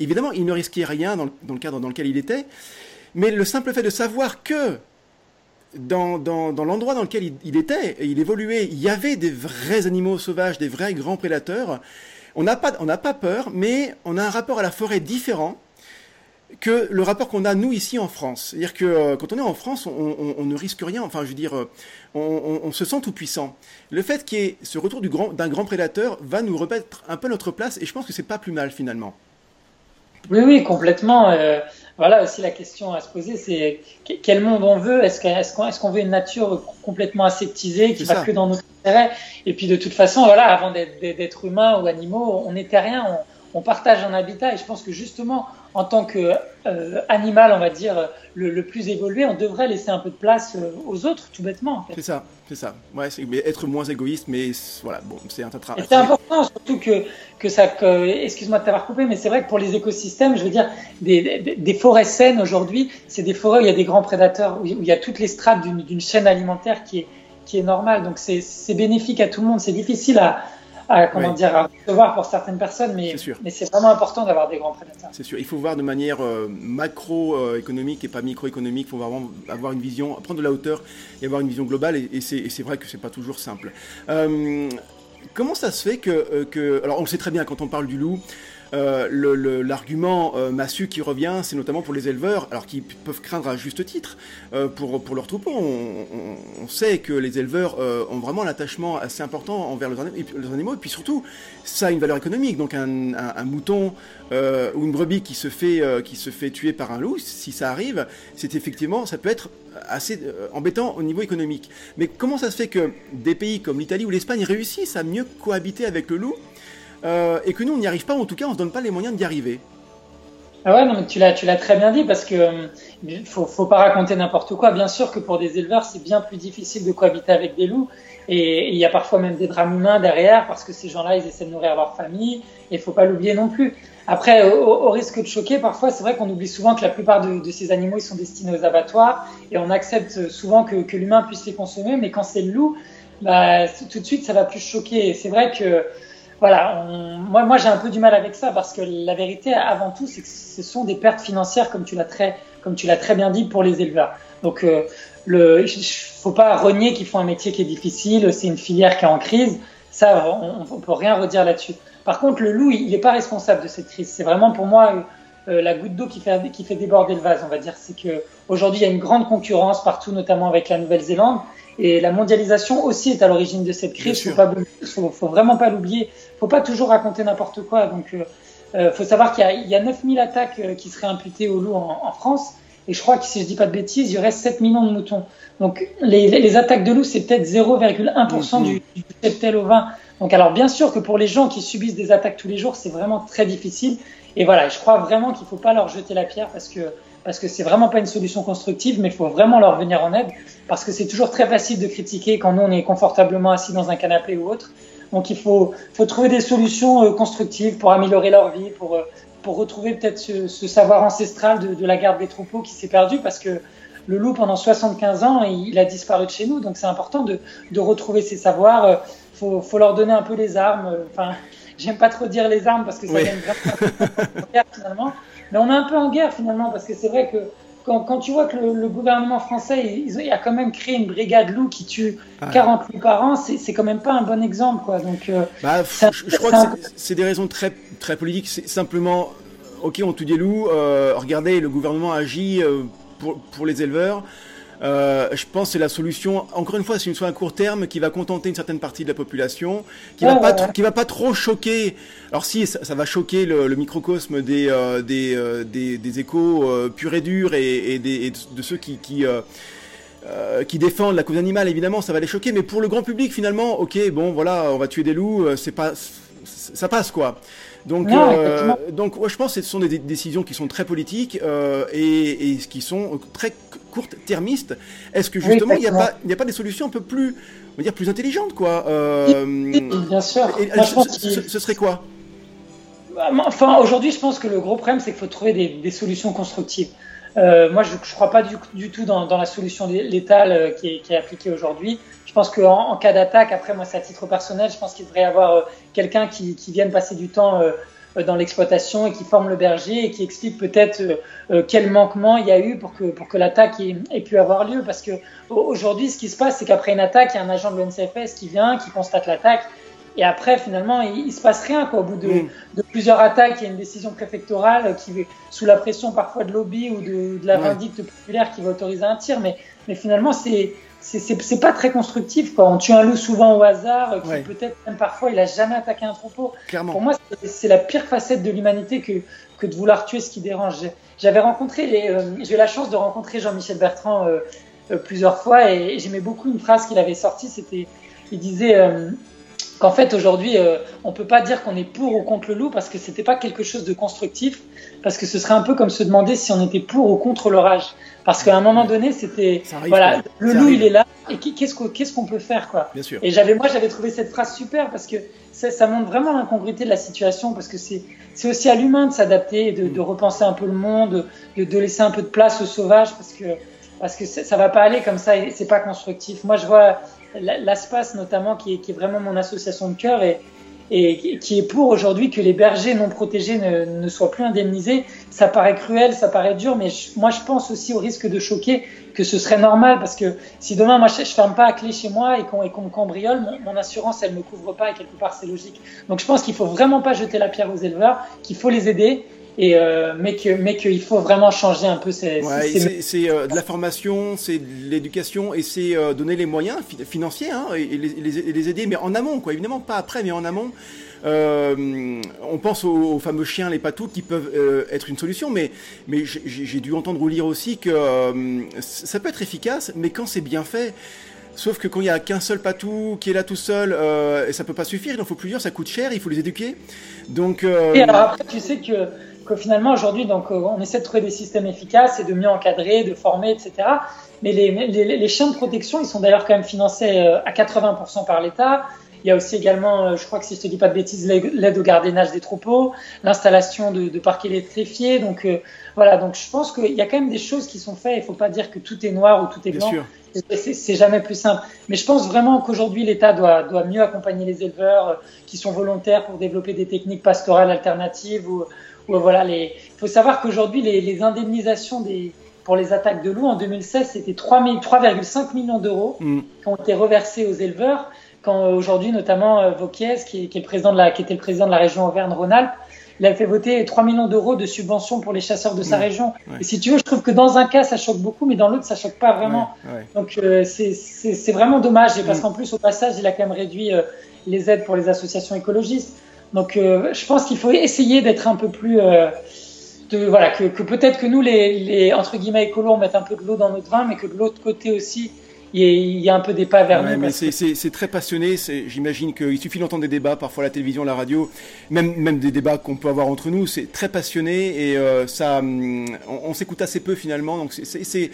évidemment, il ne risquait rien dans, dans, le cadre dans lequel il était. Mais le simple fait de savoir que dans, dans, dans l'endroit dans lequel il, était, il évoluait, il y avait des vrais animaux sauvages, des vrais grands prédateurs, on n'a pas, pas peur, mais on a un rapport à la forêt différent que le rapport qu'on a nous ici en France. C'est-à-dire que euh, quand on est en France, on, ne risque rien. Enfin, je veux dire, euh, on, se sent tout puissant. Le fait qu'il y ait ce retour d'un grand, prédateur va nous remettre un peu notre place, et je pense que c'est pas plus mal finalement. Oui, oui, complètement. Euh, voilà aussi la question à se poser, c'est quel monde on veut? Est-ce qu'on veut une nature complètement aseptisée qui va que dans notre intérêt Et puis de toute façon, voilà, avant d'être humain ou animaux, on n'était rien. On, partage un habitat et je pense que justement, en tant qu'animal, euh, on va dire le, plus évolué, on devrait laisser un peu de place euh, aux autres, tout bêtement. C'est ça. C'est ça. Ouais, mais être moins égoïste, mais voilà, bon, c'est un travail. C'est important, surtout que, que ça. Excuse-moi de t'avoir coupé, mais c'est vrai que pour les écosystèmes, je veux dire, des, des, forêts saines aujourd'hui, c'est des forêts où il y a des grands prédateurs, où il y a toutes les strates d'une chaîne alimentaire qui est, qui est normale. Donc c'est bénéfique à tout le monde. C'est difficile à, à comment dire, à recevoir pour certaines personnes, mais c'est vraiment important d'avoir des grands prédateurs. C'est sûr. Il faut voir de manière euh, macroéconomique et pas microéconomique. Il faut vraiment avoir une vision, prendre de la hauteur et avoir une vision globale. Et, c'est vrai que c'est pas toujours simple. Euh, comment ça se fait que, euh, que, alors on le sait très bien quand on parle du loup. Euh, l'argument euh, massu qui revient, c'est notamment pour les éleveurs, alors qu'ils peuvent craindre à juste titre euh, pour, pour leurs troupeaux. On, sait que les éleveurs ont vraiment un attachement assez important envers leurs, animaux, et puis surtout, ça a une valeur économique. Donc un, un, mouton ou une brebis qui se, fait, qui se fait tuer par un loup, si ça arrive, c'est effectivement, ça peut être assez embêtant au niveau économique. Mais comment ça se fait que des pays comme l'Italie ou l'Espagne réussissent à mieux cohabiter avec le loup euh, et que nous, on n'y arrive pas, en tout cas, on se donne pas les moyens d'y arriver. Ah ouais, non, tu l'as, tu l'as très bien dit parce que euh, faut, faut pas raconter n'importe quoi. Bien sûr que pour des éleveurs, c'est bien plus difficile de cohabiter avec des loups et il y a parfois même des drames humains derrière parce que ces gens-là, ils essaient de nourrir leur famille et il faut pas l'oublier non plus. Après, au, risque de choquer, parfois, c'est vrai qu'on oublie souvent que la plupart de, ces animaux, ils sont destinés aux abattoirs et on accepte souvent que, l'humain puisse les consommer, mais quand c'est le loup, bah, tout de suite, ça va plus choquer. C'est vrai que voilà, moi, moi j'ai un peu du mal avec ça parce que la vérité, avant tout, c'est que ce sont des pertes financières, comme tu l'as très, comme tu l'as très bien dit, pour les éleveurs. Donc, euh, le, faut pas renier qu'ils font un métier qui est difficile, c'est une filière qui est en crise. Ça, on, on peut rien redire là-dessus. Par contre, le loup, il n'est pas responsable de cette crise. C'est vraiment pour moi euh, la goutte d'eau qui fait, qui fait déborder le vase, on va dire. C'est que aujourd'hui, il y a une grande concurrence partout, notamment avec la Nouvelle-Zélande. Et la mondialisation aussi est à l'origine de cette crise. Il faut, faut, vraiment pas l'oublier. Faut pas toujours raconter n'importe quoi. Donc, euh, euh faut savoir qu'il y, y, a 9000 attaques euh, qui seraient imputées au loup en, en, France. Et je crois que si je dis pas de bêtises, il y aurait 7 millions de moutons. Donc, les, les attaques de loup, c'est peut-être 0,1% du, du cheptel au vin. Donc, alors bien sûr que pour les gens qui subissent des attaques tous les jours, c'est vraiment très difficile. Et voilà, je crois vraiment qu'il faut pas leur jeter la pierre parce que parce que c'est vraiment pas une solution constructive, mais il faut vraiment leur venir en aide, parce que c'est toujours très facile de critiquer quand nous on est confortablement assis dans un canapé ou autre. Donc il faut, faut trouver des solutions euh, constructives pour améliorer leur vie, pour, euh, pour retrouver peut-être ce, ce, savoir ancestral de, de, la garde des troupeaux qui s'est perdu, parce que le loup pendant 75 ans, il a disparu de chez nous, donc c'est important de, de, retrouver ces savoirs. Euh, faut, faut leur donner un peu les armes. Enfin, j'aime pas trop dire les armes parce que ça oui. vraiment finalement. Mais on est un peu en guerre finalement, parce que c'est vrai que quand, tu vois que le, gouvernement français il, a quand même créé une brigade loup qui tue 40 loups par an, c'est quand même pas un bon exemple. Quoi. Donc, euh, bah, je, crois que c'est des raisons très, très politiques. C'est simplement, ok, on tue des loups, euh, regardez, le gouvernement agit euh, pour, pour les éleveurs. Euh, je pense que c'est la solution. Encore une fois, c'est une solution à court terme qui va contenter une certaine partie de la population, qui va pas, qui va pas trop choquer. Alors si, ça, va choquer le, microcosme des euh, des, euh, des, des échos purs et durs et, et, des, de ceux qui qui qui défendent la cause animale, évidemment, ça va les choquer. Mais pour le grand public, finalement, ok, bon, voilà, on va tuer des loups, c'est pas, ça passe quoi. Donc, euh, donc je pense que ce sont des décisions qui sont très politiques euh, et, et, qui sont très court-termistes. Est-ce que justement il n'y a, pas, a pas des solutions un peu plus, on va dire, plus intelligentes quoi euh, Bien sûr. ce, serait quoi? Bah, Enfin, aujourd'hui, je pense que le gros problème, c'est qu'il faut trouver des, des solutions constructives. Euh, moi, je ne crois pas du, tout dans, la solution létale euh, qui est, appliquée aujourd'hui. Je pense qu'en en cas d'attaque, après moi c'est à titre personnel, je pense qu'il devrait y avoir euh, quelqu'un qui, vienne passer du temps dans l'exploitation et qui forme le berger et qui explique peut-être quel manquement il y a eu pour que, pour que l'attaque ait, pu avoir lieu. Parce que aujourd'hui, ce qui se passe, c'est qu'après une attaque, il y a un agent de l'ONCFS qui vient, qui constate l'attaque et après, finalement, il, ne se passe rien. Quoi. Au bout de, mm. de, plusieurs attaques, il y a une décision préfectorale qui, sous la pression parfois de lobby ou de, de la vindicte populaire, qui va autoriser un tir. Mais, mais finalement, c'est c'est pas très constructif. Quoi. On tue un loup souvent au hasard, qui peut-être même parfois il a jamais attaqué un troupeau. Clairement. Pour moi, c'est la pire facette de l'humanité que, que de vouloir tuer ce qui dérange. J'avais rencontré, les, euh, j'ai eu la chance de rencontrer Jean-Michel Bertrand euh, euh, plusieurs fois et, j'aimais beaucoup une phrase qu'il avait sortie. C'était, il disait qu'en fait aujourd'hui euh, on peut pas dire qu'on est pour ou contre le loup parce que c'était pas quelque chose de constructif parce que ce serait un peu comme se demander si on était pour ou contre l'orage. Parce qu'à un moment donné c'était voilà le loup il est là et qu'est-ce qu'on peut faire quoi. Bien sûr. et j'avais moi j'avais trouvé cette phrase super parce que ça, ça montre vraiment l'incongruité de la situation parce que c'est c'est aussi à l'humain de s'adapter de, de, repenser un peu le monde de, de laisser un peu de place au sauvage parce que parce que ça va pas aller comme ça et c'est pas constructif. Moi je vois l'ASPAS notamment, qui est, qui est, vraiment mon association de cœur et, et qui est pour aujourd'hui que les bergers non protégés ne, ne, soient plus indemnisés. Ça paraît cruel, ça paraît dur, mais moi je pense aussi au risque de choquer que ce serait normal parce que si demain moi je, je ferme pas à clé chez moi et qu'on qu me cambriole, mon, mon, assurance elle me couvre pas et quelque part c'est logique. Donc je pense qu'il faut vraiment pas jeter la pierre aux éleveurs, qu'il faut les aider et euh, mais qu'il faut vraiment changer un peu ces. Ouais, c'est euh, de la formation, c'est de l'éducation et c'est euh, donner les moyens financiers hein, et, les, les, les, aider, mais en amont quoi. Évidemment pas après, mais en amont. On pense aux, fameux chiens, les patous, qui peuvent être une solution, mais, mais j'ai dû entendre ou lire aussi que ça peut être efficace, mais quand c'est bien fait. Sauf que quand il n'y a qu'un seul patou qui est là tout seul, et ça peut pas suffire, il en faut plusieurs, ça coûte cher, il faut les éduquer. Donc. Et alors après, tu sais que que finalement aujourd'hui, donc, euh, on essaie de trouver des systèmes efficaces et de mieux encadrer, de former, etc. Mais les, les, les chiens de protection, ils sont d'ailleurs quand même financés euh, à 80% par l'État. Il y a aussi également, euh, je crois que si je te dis pas de bêtises, l'aide au gardiennage des troupeaux, l'installation de, de parcs électrifiés. Donc voilà, donc je pense qu'il y a quand même des choses qui sont faites. Il faut pas dire que tout est noir ou tout est blanc. C'est jamais plus simple. Mais je pense vraiment qu'aujourd'hui, l'État doit, doit mieux accompagner les éleveurs qui sont volontaires pour développer des techniques pastorales alternatives ou, voilà, les... il faut savoir qu'aujourd'hui, les, les, indemnisations des, pour les attaques de loups en 2016, c'était 3,5 millions d'euros mm. qui ont été reversés aux éleveurs. Quand euh, aujourd'hui, notamment euh, Vauquiez, qui, qui, est le président de la, qui était le président de la région Auvergne-Rhône-Alpes, il a fait voter 3 millions d'euros de subventions pour les chasseurs de sa mm. région. Ouais. Et si tu veux, je trouve que dans un cas, ça choque beaucoup, mais dans l'autre, ça choque pas vraiment. Ouais, ouais. Donc euh, c'est vraiment dommage, et parce mm. qu'en plus, au passage, il a quand même réduit euh, les aides pour les associations écologistes. Donc, euh, je pense qu'il faut essayer d'être un peu plus, euh, de, voilà, que, que peut-être que nous, les, les, entre guillemets écolos, on mette un peu de l'eau dans notre vin, mais que de l'autre côté aussi, il y, a, un peu des pas vers ouais, nous. C'est que... très passionné. J'imagine qu'il suffit d'entendre des débats, parfois la télévision, la radio, même, même des débats qu'on peut avoir entre nous. C'est très passionné et euh, ça, hum, on, on s'écoute assez peu finalement. Donc c'est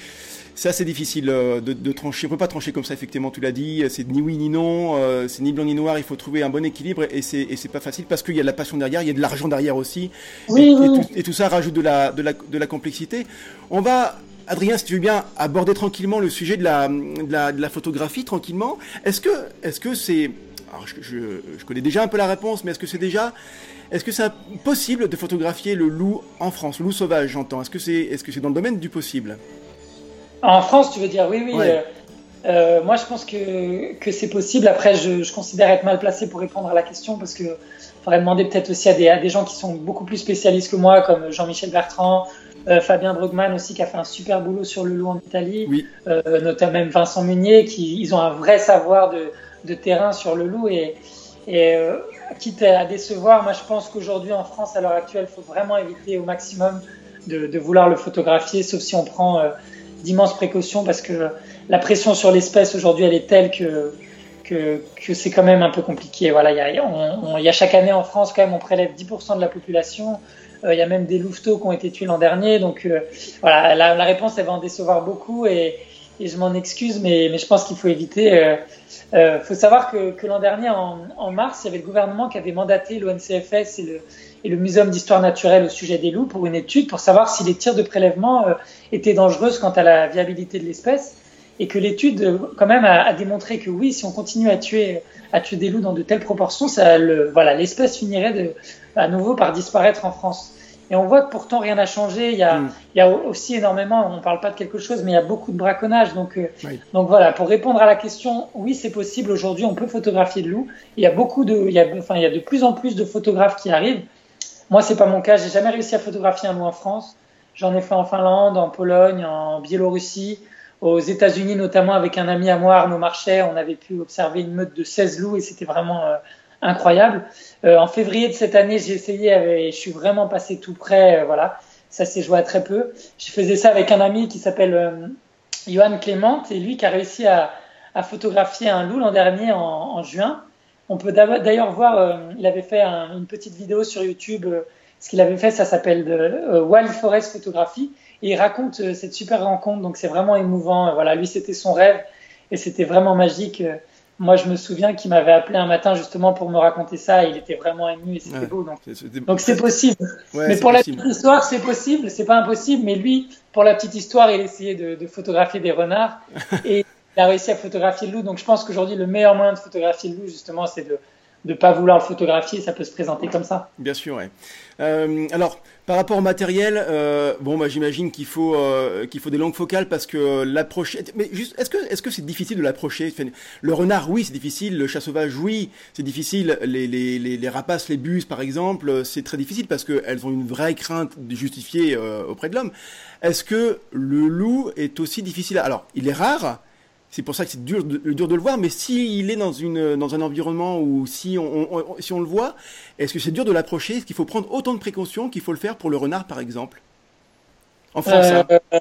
c'est assez difficile euh, de, de, trancher. On peut pas trancher comme ça, effectivement, tu l'as dit. C'est ni oui ni non, euh, c'est ni blanc ni noir. Il faut trouver un bon équilibre et c'est et c'est pas facile parce qu'il y a de la passion derrière, il y a de l'argent derrière aussi. Oui, et, oui. Et, tout, et, tout, ça rajoute de la de la de la complexité. On va Adrien, si tu veux bien aborder tranquillement le sujet de la de la, de la photographie tranquillement. Est-ce que est-ce que c'est alors je, je, je, connais déjà un peu la réponse, mais est-ce que c'est déjà Est-ce que c'est possible de photographier le loup en France, le loup sauvage, j'entends Est-ce que c'est est -ce c'est dans le domaine du possible? En France, tu veux dire Oui, oui. Euh, euh, moi, je pense que, que c'est possible. Après, je, je, considère être mal placé pour répondre à la question parce que faudrait demander peut-être aussi à des, à des gens qui sont beaucoup plus spécialistes que moi, comme Jean-Michel Bertrand, euh, Fabien Brugman aussi, qui a fait un super boulot sur le loup en Italie, oui. euh, notamment même Vincent Munier, qui ils ont un vrai savoir de, de terrain sur le loup. Et, et quitte à décevoir, moi, je pense qu'aujourd'hui, en France, à l'heure actuelle, il faut vraiment éviter au maximum de, de, vouloir le photographier, sauf si on prend d'immenses précautions, parce que la pression sur l'espèce aujourd'hui, elle est telle que que, que c'est quand même un peu compliqué. Voilà, il y a, chaque année en France, quand même, on prélève 10% de la population. Euh, il y a même des louveteaux qui ont été tués l'an dernier. Donc euh, voilà, la, la, réponse, elle va en décevoir beaucoup et, et je m'en excuse, mais, mais je pense qu'il faut éviter. Il euh, euh, faut savoir que, l'an dernier, en, mars, il y avait le gouvernement qui avait mandaté l'ONCFS et le, Muséum d'histoire naturelle au sujet des loups pour une étude pour savoir si les tirs de prélèvement euh, étaient dangereuses quant à la viabilité de l'espèce et que l'étude quand même a, démontré que oui, si on continue à tuer des loups dans de telles proportions, le, voilà, l'espèce finirait à nouveau par disparaître en France. Et on voit que pourtant rien n'a changé. Il y, a, mm. il y a aussi énormément, on ne parle pas de quelque chose, mais il y a beaucoup de braconnage. Donc, euh, oui. donc voilà, pour répondre à la question, oui, c'est possible. Aujourd'hui, on peut photographier de loups. Il y a beaucoup de, il y a, enfin, il y a de plus en plus de photographes qui arrivent. Moi, c'est pas mon cas. J'ai jamais réussi à photographier un loup en France. J'en ai fait en Finlande, en Pologne, en Biélorussie aux États-Unis, notamment avec un ami à moi, Arnaud Marchais, on avait pu observer une meute de 16 loups et c'était vraiment euh, incroyable. Euh, en février de cette année, j'ai essayé et je suis vraiment passé tout près. Euh, voilà, ça s'est joué à très peu. Je faisais ça avec un ami qui s'appelle euh, Johan Clément et lui qui a réussi à, photographier un loup l'an dernier en, juin. On peut d'ailleurs voir, il avait fait un, une petite vidéo sur YouTube. ce qu'il avait fait, ça s'appelle Wild Forest Photography et il raconte cette super rencontre. Donc c'est vraiment émouvant. Voilà, lui c'était son rêve et c'était vraiment magique. Moi, je me souviens qu'il m'avait appelé un matin justement pour me raconter ça. Et il était vraiment ému et c'était ouais, beau. Donc, donc c'est possible. Ouais, mais pour possible. la petite histoire, c'est possible. C'est pas impossible. Mais lui, pour la petite histoire, il essayait de, de photographier des renards et il a réussi à photographier le loup. Donc je pense qu'aujourd'hui, le meilleur moyen de photographier le loup, justement, c'est de de pas vouloir le photographier, ça peut se présenter comme ça. Bien sûr, ouais. Euh, alors, par rapport au matériel, euh, bon, bah, j'imagine qu'il faut euh, qu'il faut des longues focales parce que l'approcher. Mais juste, est-ce que est-ce que c'est difficile de l'approcher? Le renard, oui, c'est difficile. Le chat sauvage, oui, c'est difficile. Les, les, les, les, rapaces, les buses, par exemple, c'est très difficile parce qu'elles ont une vraie crainte de justifier euh, auprès de l'homme. Est-ce que le loup est aussi difficile? Alors, il est rare. C'est pour ça que c'est dur de, dur de le voir, mais s'il est dans, une, dans un environnement où si on, on si on le voit, est-ce que c'est dur de l'approcher? Est-ce qu'il faut prendre autant de précautions qu'il faut le faire pour le renard, par exemple? En France euh, hein.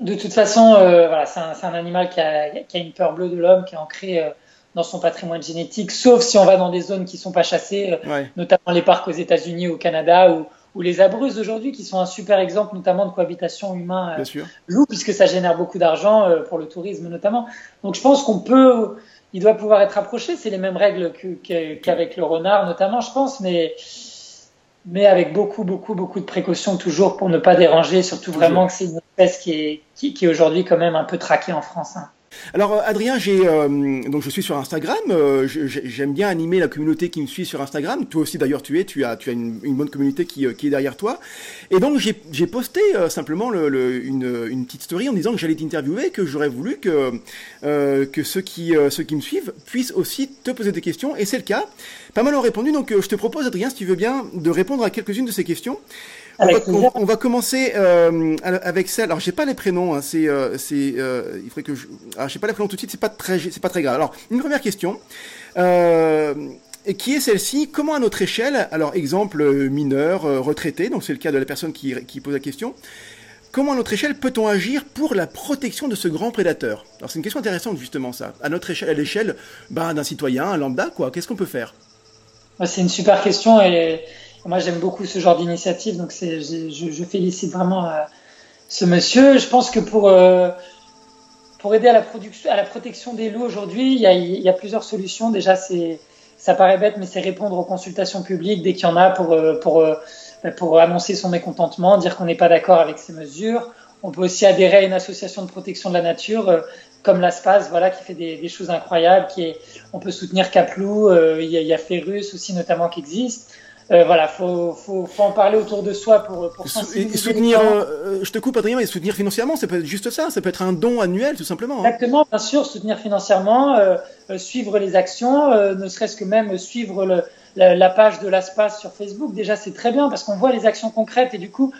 De toute façon, euh, voilà, c'est un, un, animal qui a, qui a, une peur bleue de l'homme, qui est ancré euh, dans son patrimoine génétique, sauf si on va dans des zones qui ne sont pas chassées, ouais. notamment les parcs aux États-Unis, au Canada, ou, ou les abreuses aujourd'hui, qui sont un super exemple notamment de cohabitation humain-loup, puisque ça génère beaucoup d'argent euh, pour le tourisme notamment. Donc je pense qu'on peut, il doit pouvoir être approché. C'est les mêmes règles qu'avec qu le renard notamment, je pense, mais mais avec beaucoup, beaucoup, beaucoup de précautions toujours pour ne pas déranger, surtout toujours. vraiment que c'est une espèce qui est, qui, qui est aujourd'hui quand même un peu traquée en France. Hein. Alors euh, Adrien, euh, donc je suis sur Instagram. Euh, J'aime bien animer la communauté qui me suit sur Instagram. Toi aussi d'ailleurs tu es, tu as une, bonne communauté qui, est derrière toi. Et donc j'ai posté simplement le, le, une, petite story en disant que j'allais t'interviewer, que j'aurais voulu que que ceux qui ceux qui me suivent puissent aussi te poser des questions. Et c'est le cas. Pas mal ont répondu. Donc je te propose Adrien, si tu veux bien, de répondre à quelques-unes de ces questions. On va, on, on va, commencer euh, avec celle. Alors j'ai pas les prénoms. Hein, c'est, euh, c'est, euh, il faudrait que je. Alors j'ai pas les prénoms tout de suite. C'est pas très, c'est pas très grave. Alors une première question. Euh, qui est celle-ci Comment à notre échelle Alors exemple mineur, retraité. Donc c'est le cas de la personne qui, qui pose la question. Comment à notre échelle peut-on agir pour la protection de ce grand prédateur? Alors c'est une question intéressante justement ça. À notre échelle, à l'échelle ben, d'un citoyen, un lambda, quoi. Qu'est-ce qu'on peut faire? C'est une super question et moi, j'aime beaucoup ce genre d'initiative, donc je, félicite vraiment euh, ce monsieur. Je pense que pour euh, pour aider à la protection des loups aujourd'hui, il y a, plusieurs solutions. Déjà, ça paraît bête, mais c'est répondre aux consultations publiques dès qu'il y en a pour euh, pour pour annoncer son mécontentement, dire qu'on n'est pas d'accord avec ces mesures. On peut aussi adhérer à une association de protection de la nature comme l'ASPAS, voilà, qui fait des, choses incroyables. On peut soutenir Caplou, il y a, a aussi notamment qui existe. Euh, voilà, faut, faut, faut, en parler autour de soi pour, pour et soutenir. Euh, je te coupe Adrien, mais soutenir financièrement, ça peut être juste ça, ça peut être un don annuel tout simplement. Hein. Exactement, bien sûr, soutenir financièrement, euh, suivre les actions, ne serait-ce que même suivre le, la, page de l'ASPAS sur Facebook. Déjà, c'est très bien parce qu'on voit les actions concrètes et du coup,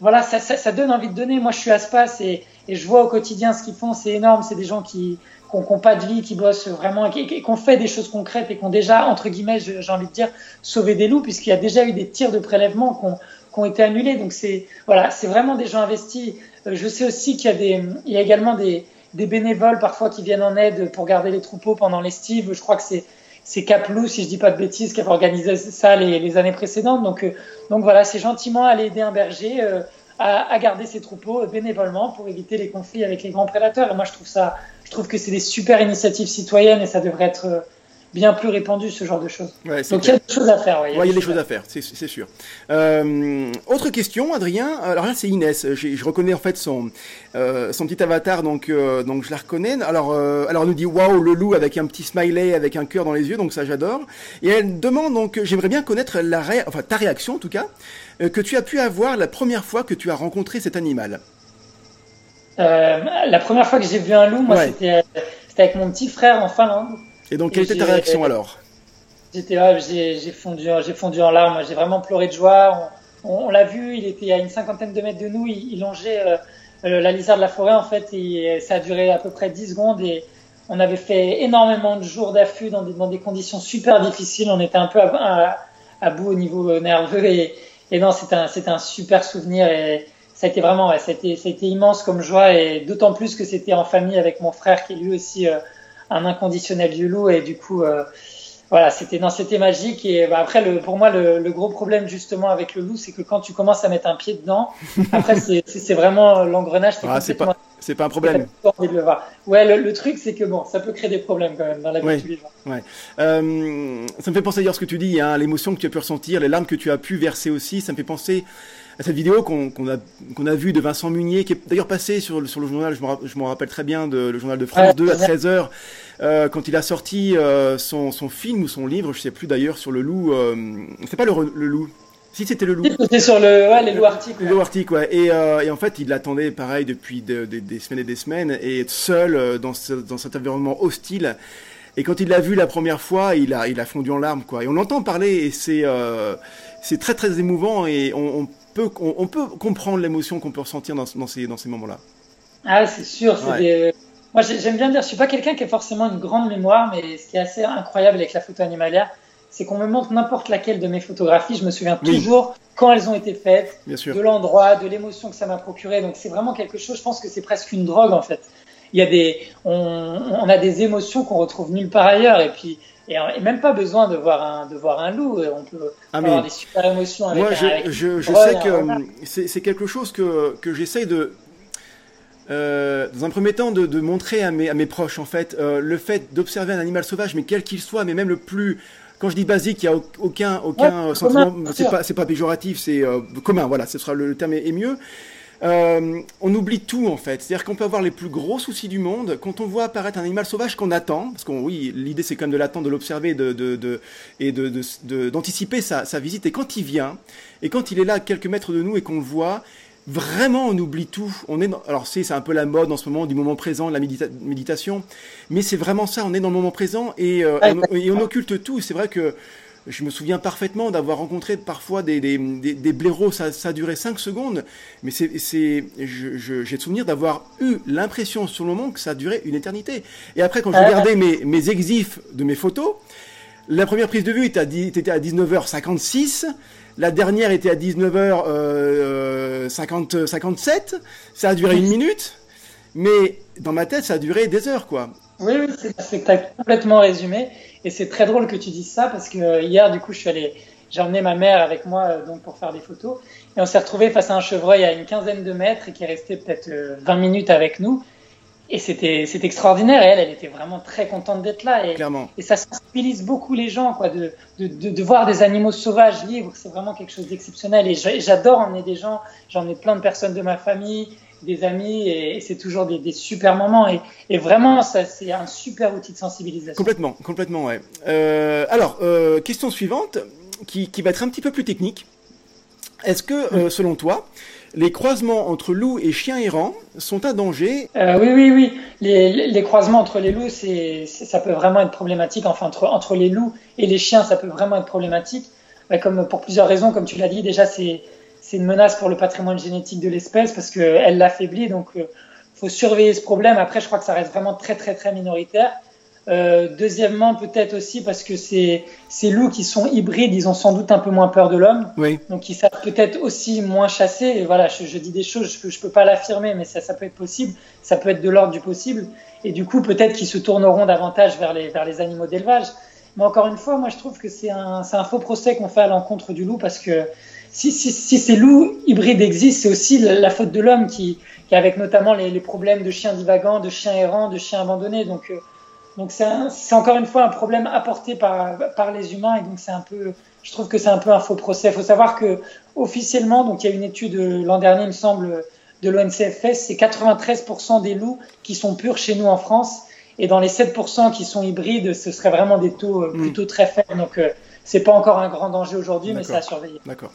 voilà, ça, ça, ça, donne envie de donner. Moi, je suis ASPAS et, et je vois au quotidien ce qu'ils font, c'est énorme. C'est des gens qui qui n'ont pas de vie, qui bossent vraiment, et qui ont fait des choses concrètes et qui ont déjà, entre guillemets, j'ai envie de dire, sauvé des loups, puisqu'il y a déjà eu des tirs de prélèvement qui ont, qui ont été annulés. Donc c'est voilà, c'est vraiment des gens investis. Euh, je sais aussi qu'il y a des, il y a également des, des bénévoles parfois qui viennent en aide pour garder les troupeaux pendant l'estive. Je crois que c'est c'est Caplou, si je dis pas de bêtises, qui avait organisé ça les, les années précédentes. Donc, euh, donc voilà, c'est gentiment aller aider un berger euh, à, à, garder ses troupeaux bénévolement pour éviter les conflits avec les grands prédateurs. Et moi, je trouve ça, je trouve que c'est des super initiatives citoyennes et ça devrait être euh, bien plus répandu ce genre de choses. Donc il y a des choses à faire. Ouais, il y a, des, choses à faire, c'est sûr. Euh, autre question, Adrien. Alors là, c'est Inès. Je, reconnais en fait son euh, son petit avatar, donc euh, donc je la reconnais. Alors alors elle nous dit waouh le loup avec un petit smiley avec un cœur dans les yeux, donc ça j'adore. Et elle demande donc j'aimerais bien connaître la ré... enfin ta réaction en tout cas que tu as pu avoir la première fois que tu as rencontré cet animal. La première fois que j'ai vu un loup, moi, c'était avec mon petit frère en Finlande. Et donc, quelle était ta réaction alors? J'étais là, j'ai fondu, fondu en larmes. J'ai vraiment pleuré de joie. On, l'a vu, il était à une cinquantaine de mètres de nous. Il, longeait euh, euh, la lisière de la forêt en fait. Et ça a duré à peu près 10 secondes et on avait fait énormément de jours d'affût dans des, dans des conditions super difficiles. On était un peu à, à, bout au niveau nerveux et, et non, c'était un, un super souvenir et ça a été vraiment, ouais, ça, a été, ça a été immense comme joie et d'autant plus que c'était en famille avec mon frère qui est lui aussi euh, un inconditionnel du loup et du coup, euh, voilà, c'était non, c'était magique et bah, après le, pour moi le, le, gros problème justement avec le loup, c'est que quand tu commences à mettre un pied dedans, après c'est vraiment l'engrenage. Ah, c'est pas, c'est pas un problème. De le. Ouais, le, le truc c'est que bon, ça peut créer des problèmes quand même dans la vie ouais, Ouais. Euh, ça me fait penser à ce que tu dis, hein, l'émotion que tu as pu ressentir, les larmes que tu as pu verser aussi. Ça me fait penser à cette vidéo qu'on a, qu'on a vue de Vincent Munier, qui est d'ailleurs passé sur, sur le journal, je me rappelle très bien, de, le journal de France 2 à 13h, euh, quand il a sorti euh, son, son, film ou son livre, je sais plus d'ailleurs, sur le loup. Euh, c'est pas le, le loup si c'était le loup. C'était sur le, ouais, les loups arctiques. Le loup arctique, ouais. Et, euh, et, en fait, il l'attendait pareil depuis de, de, des semaines et des semaines, et seul dans, ce, dans cet environnement hostile. Et quand il l'a vu la première fois, il a, il a fondu en larmes, quoi. Et on l'entend parler, et c'est, euh, c'est très très émouvant, et on, on peut, on, peut comprendre l'émotion qu'on peut ressentir dans, dans ces, dans ces moments-là. Ah, c'est sûr. C'est des... Moi, j'aime bien dire, je suis pas quelqu'un qui a forcément une grande mémoire, mais ce qui est assez incroyable avec la photo animalière, c'est qu'on me montre n'importe laquelle de mes photographies, je me souviens toujours quand elles ont été faites, de l'endroit, de l'émotion que ça m'a procuré. Donc c'est vraiment quelque chose, je pense que c'est presque une drogue en fait. Il y a des, on, on a des émotions qu'on retrouve nulle part ailleurs et puis et, même pas besoin de voir un de voir un loup. On peut ah, avoir des super émotions avec. Moi, je, je, je sais que c'est quelque chose que que j'essaye de euh, dans un premier temps, de, de, montrer à mes, à mes proches, en fait, euh, le fait d'observer un animal sauvage, mais quel qu'il soit, mais même le plus quand je dis basique, il n'y a aucun, aucun sentiment, c'est pas, c'est pas péjoratif, c'est euh, commun, voilà, ce sera le, terme est, mieux. Euh, on oublie tout en fait. C'est-à-dire qu'on peut avoir les plus gros soucis du monde quand on voit apparaître un animal sauvage qu'on attend, parce qu'on oui, l'idée c'est quand même de l'attendre, de l'observer, de, de, de, et de, d'anticiper sa, sa visite. Et quand il vient, et quand il est là à quelques mètres de nous et qu'on le voit, vraiment on oublie tout. On est alors c'est c'est un peu la mode en ce moment du moment présent, de la méditation, mais c'est vraiment ça. On est dans le moment présent et, euh, on, occulte tout. C'est vrai que je me souviens parfaitement d'avoir rencontré parfois des, des, des, blaireaux, ça, duré 5 secondes, mais c'est, c'est, j'ai le souvenir d'avoir eu l'impression sur le moment que ça duré une éternité. Et après, quand je regardais mes, mes exifs de mes photos, la première prise de vue était à, était à 19h56, la dernière était à 19h57. Euh, ça a duré une minute. Mais dans ma tête, ça a duré des heures, quoi. Oui, oui, c'est complètement résumé. Et c'est très drôle que tu dises ça parce que euh, hier, du coup, je suis allé, j'ai emmené ma mère avec moi euh, donc pour faire des photos. Et on s'est retrouvé face à un chevreuil à une quinzaine de mètres et qui est resté peut-être 20 minutes avec nous. Et c'était c'était extraordinaire. Et elle, elle était vraiment très contente d'être là. Et, Clairement. et ça sensibilise beaucoup les gens, quoi, de, de, de, de voir des animaux sauvages libres. C'est vraiment quelque chose d'exceptionnel. Et j'adore emmener des gens. J'en ai plein de personnes de ma famille, des amis, et, c'est toujours des, des, super moments. Et, et vraiment, ça, c'est un super outil de sensibilisation. Complètement, complètement, ouais. Euh, alors, euh, question suivante. qui, qui va être un petit peu plus technique. Est-ce que, selon toi, les croisements entre loups et chiens errants sont un danger? Euh, Oui, oui, oui. Les, les, croisements entre les loups, c'est, ça peut vraiment être problématique. Enfin, entre, entre les loups et les chiens, ça peut vraiment être problématique. Bah, comme pour plusieurs raisons, comme tu l'as dit, déjà, c'est, c'est une menace pour le patrimoine génétique de l'espèce parce qu'elle l'affaiblit. Donc, il euh, faut surveiller ce problème. Après, je crois que ça reste vraiment très, très, très minoritaire. Euh, deuxièmement, peut-être aussi parce que ces, ces loups qui sont hybrides, ils ont sans doute un peu moins peur de l'homme. Oui. Donc, ils savent peut-être aussi moins chasser. Et voilà, je, je dis des choses, je peux, je peux pas l'affirmer, mais ça, ça peut être possible. Ça peut être de l'ordre du possible. Et du coup, peut-être qu'ils se tourneront davantage vers les, vers les animaux d'élevage. Mais encore une fois, moi, je trouve que c'est un, un faux procès qu'on fait à l'encontre du loup parce que si, si, si, ces loups hybrides existent, c'est aussi la, faute de l'homme qui, qui, avec notamment les, les, problèmes de chiens divagants, de chiens errants, de chiens abandonnés. Donc, euh, donc c'est encore une fois un problème apporté par, par les humains et donc c'est un peu, je trouve que c'est un peu un faux procès. Il faut savoir que officiellement, donc il y a une étude l'an dernier, il me semble, de l'ONCFS, c'est 93% des loups qui sont purs chez nous en France et dans les 7% qui sont hybrides, ce serait vraiment des taux euh, plutôt mmh. très faibles. Donc euh, c'est pas encore un grand danger aujourd'hui, mais c'est à surveiller. D'accord.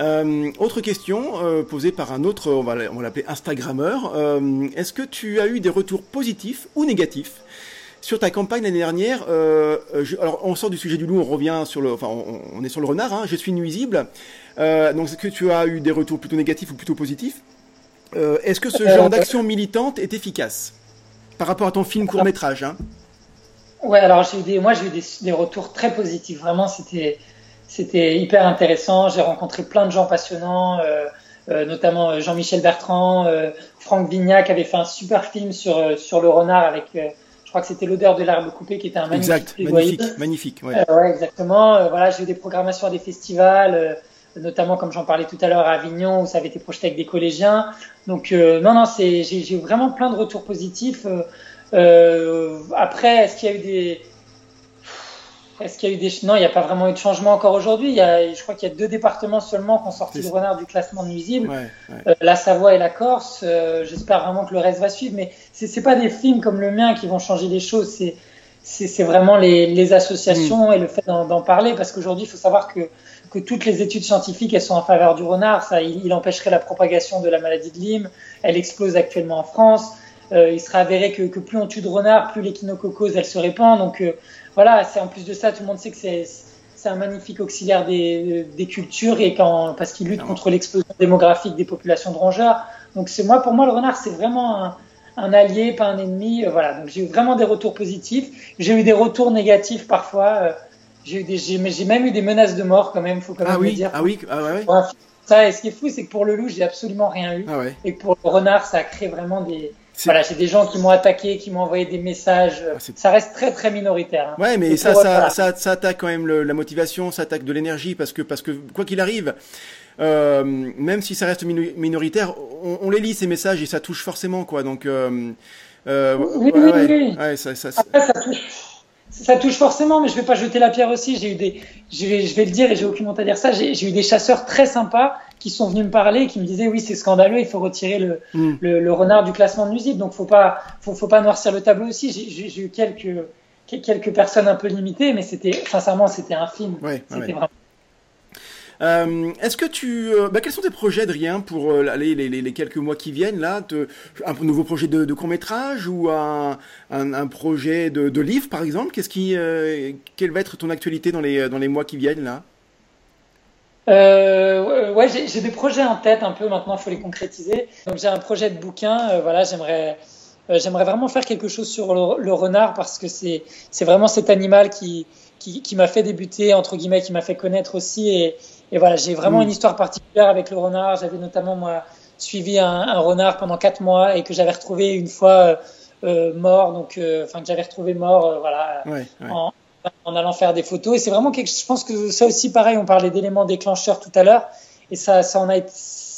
Euh, autre question euh, posée par un autre, on va, l'appeler Instagrammeur. Euh, Est-ce que tu as eu des retours positifs ou négatifs sur ta campagne l'année dernière? Je, Alors, on sort du sujet du loup, on revient sur le, enfin, on, on est sur le renard. Hein, je suis nuisible. Donc, est-ce que tu as eu des retours plutôt négatifs ou plutôt positifs? Est-ce que ce genre d'action militante est efficace par rapport à ton film court métrage hein? Ouais, alors j'ai eu des, moi j'ai eu des, des, retours très positifs. Vraiment, c'était c'était hyper intéressant. J'ai rencontré plein de gens passionnants, euh, euh, notamment Jean-Michel Bertrand, euh, Franck Vignac avait fait un super film sur sur le renard avec, je crois que c'était l'odeur de l'herbe coupée qui était un magnifique exact, magnifique, magnifique. Ouais, ouais exactement. voilà, j'ai eu des programmations à des festivals. notamment comme j'en parlais tout à l'heure à Avignon où ça avait été projeté avec des collégiens. Donc non non, c'est j'ai vraiment plein de retours positifs. Euh, après, est-ce qu'il y a eu des est-ce qu'il y a eu des non Il n'y a pas vraiment eu de changement encore aujourd'hui. Il y a, je crois qu'il y a deux départements seulement qui ont sorti le renard du classement nuisible, ouais, ouais. Euh, la Savoie et la Corse. Euh, J'espère vraiment que le reste va suivre, mais c'est c'est pas des films comme le mien qui vont changer les choses. C'est c'est vraiment les, les associations mmh. et le fait d'en parler, parce qu'aujourd'hui, il faut savoir que que toutes les études scientifiques elles sont en faveur du renard. Ça, il, il empêcherait la propagation de la maladie de Lyme. Elle explose actuellement en France. Euh, il sera avéré que, que, plus on tue de renards, plus l'échinococose elle se répand. Donc euh, voilà, c'est en plus de ça, tout le monde sait que c'est c'est un magnifique auxiliaire des, des cultures et quand parce qu'il lutte contre l'explosion démographique des populations de rongeurs. Donc c'est moi pour moi le renard c'est vraiment un, un, allié, pas un ennemi. Euh, voilà, donc j'ai eu vraiment des retours positifs. J'ai eu des retours négatifs parfois. Euh, j'ai eu des j'ai même eu des menaces de mort quand même, faut quand même ah oui, le dire. Ah oui, ah ouais. Ça, et ce qui est fou, c'est que pour le loup, j'ai absolument rien eu. Ah ouais. Et pour le renard, ça a créé vraiment des, voilà, j'ai des gens qui m'ont attaqué, qui m'ont envoyé des messages. Ah, ça reste très très minoritaire. Hein. Ouais, mais ça, ça, voilà. ça, ça, attaque quand même le, la motivation, ça attaque de l'énergie parce que parce que quoi qu'il arrive, euh, même si ça reste minoritaire, on, on, les lit ces messages et ça touche forcément quoi. Donc euh, euh, oui, ouais, oui, oui. Ouais, ça, ça, Après, ça touche ça touche forcément, mais je vais pas jeter la pierre aussi. J'ai eu des, je vais, je vais le dire et j'ai aucune honte à dire ça. J'ai eu des chasseurs très sympas qui sont venus me parler, qui me disaient oui c'est scandaleux, il faut retirer le, mm. le, le, renard du classement de nuisible. Donc faut pas, faut, faut pas noircir le tableau aussi. J'ai eu quelques, quelques personnes un peu limitées, mais c'était, sincèrement, c'était un film. C'était ouais. vraiment. Euh, Est-ce que tu, euh, bah, quels sont tes projets, Adrien, pour euh, les, les, quelques mois qui viennent là Un nouveau projet de, court métrage ou un, un, projet de, de, livre, par exemple? Qu'est-ce qui, euh, quelle va être ton actualité dans les dans les mois qui viennent là? Ouais, j'ai des projets en tête un peu. Maintenant, il faut les concrétiser. Donc, j'ai un projet de bouquin. Voilà, j'aimerais, j'aimerais vraiment faire quelque chose sur le, renard parce que c'est, vraiment cet animal qui, qui, m'a fait débuter entre guillemets, qui m'a fait connaître aussi. Et voilà, j'ai vraiment mmh. une histoire particulière avec le renard. J'avais notamment moi suivi un, un, renard pendant quatre mois et que j'avais retrouvé une fois euh, mort. Donc, enfin que j'avais retrouvé mort, voilà, ouais, ouais. en en allant faire des photos. Et c'est vraiment quelque chose, je pense que ça aussi, pareil, on parlait d'éléments déclencheurs tout à l'heure, et ça, ça en a été,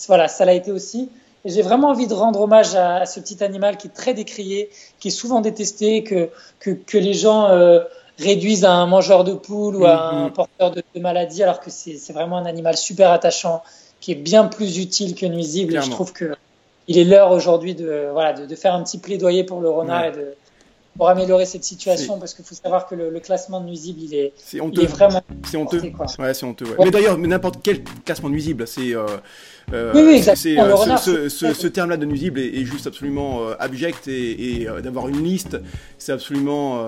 voilà, ça l'a été aussi. Et j'ai vraiment envie de rendre hommage à, à, ce petit animal qui est très décrié, qui est souvent détesté, que, que, que les gens euh, réduisent à un mangeur de poules ou à mm -hmm. un porteur de, de maladie, alors que c'est vraiment un animal super attachant, qui est bien plus utile que nuisible. Et je trouve que il est l'heure aujourd'hui de, voilà, de, de, faire un petit plaidoyer pour le renard ouais. et de, pour améliorer cette situation parce qu'il faut savoir que le, classement de nuisible il est, c'est honteux. vraiment c'est honteux ouais c'est honteux ouais. mais d'ailleurs n'importe quel classement nuisible c'est euh, euh, oui, oui, c'est, euh, ce, ce, ce, terme-là de nuisible est, est juste absolument euh, abject et, et euh, d'avoir une liste, c'est absolument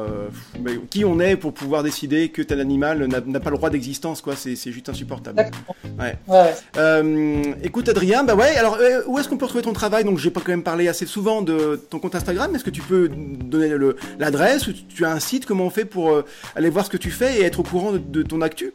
qui on est pour pouvoir décider que tel animal n'a, pas le droit d'existence, quoi? C'est, juste insupportable. Ouais. ouais. écoute, Adrien, bah ouais. Alors, où est-ce qu'on peut retrouver ton travail? Donc, j'ai pas quand même parlé assez souvent de ton compte Instagram. Est-ce que tu peux donner le, l'adresse? Ou tu as un site? Comment on fait pour aller voir ce que tu fais et être au courant de, de ton actu?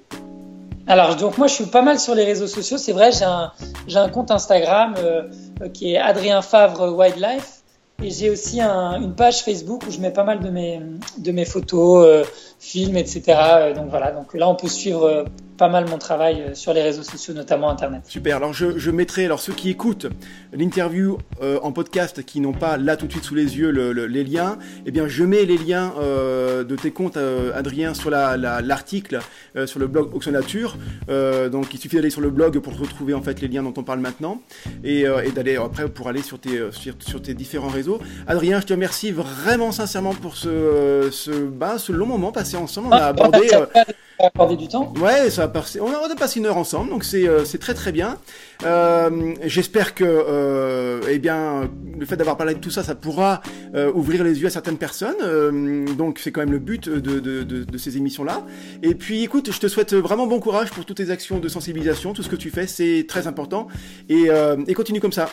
Alors, donc moi, je suis pas mal sur les réseaux sociaux. C'est vrai, j'ai un, compte Instagram euh, euh, qui est Adrien Favre Wildlife. Et j'ai aussi un, une page Facebook où je mets pas mal de mes, de mes photos, euh, films, etc. Donc voilà, donc là, on peut suivre pas mal mon travail euh, sur les réseaux sociaux, notamment Internet. Super. Alors je, je mettrai, alors ceux qui écoutent l'interview euh, en podcast, qui n'ont pas là tout de suite sous les yeux les liens, eh bien je mets les liens euh, de tes comptes, Adrien, sur l'article la, sur le blog Auction Nature. donc il suffit d'aller sur le blog pour retrouver en fait les liens dont on parle maintenant et, et d'aller après pour aller sur tes, sur, sur, tes différents réseaux. Adrien, je te remercie vraiment sincèrement pour ce, ce, bah, ce long moment passé ensemble. On a abordé accorder du temps. Ouais, ça va passer. On a passé une heure ensemble, donc c'est euh, c'est très très bien. Euh, J'espère que euh, eh bien le fait d'avoir parlé de tout ça, ça pourra euh, ouvrir les yeux à certaines personnes. Euh, donc c'est quand même le but de, de, de, de ces émissions là. Et puis écoute, je te souhaite vraiment bon courage pour toutes tes actions de sensibilisation, tout ce que tu fais, c'est très important. Et, et continue comme ça.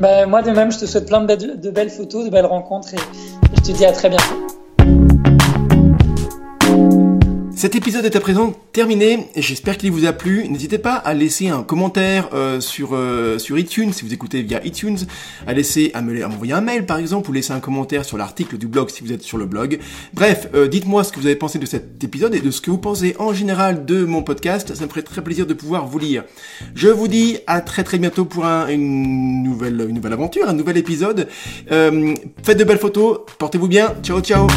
Ben, moi de même, je te souhaite plein de, de belles photos, de belles rencontres et je te dis à très bientôt. Cet épisode est à présent terminé, j'espère qu'il vous a plu. N'hésitez pas à laisser un commentaire euh, sur euh, sur iTunes si vous écoutez via iTunes, à laisser à m'envoyer un mail par exemple ou laisser un commentaire sur l'article du blog si vous êtes sur le blog. Bref, euh, dites-moi ce que vous avez pensé de cet épisode et de ce que vous pensez en général de mon podcast. Ça me ferait très plaisir de pouvoir vous lire. Je vous dis à très très bientôt pour un, une nouvelle une nouvelle aventure, un nouvel épisode. faites de belles photos, portez-vous bien. Ciao ciao.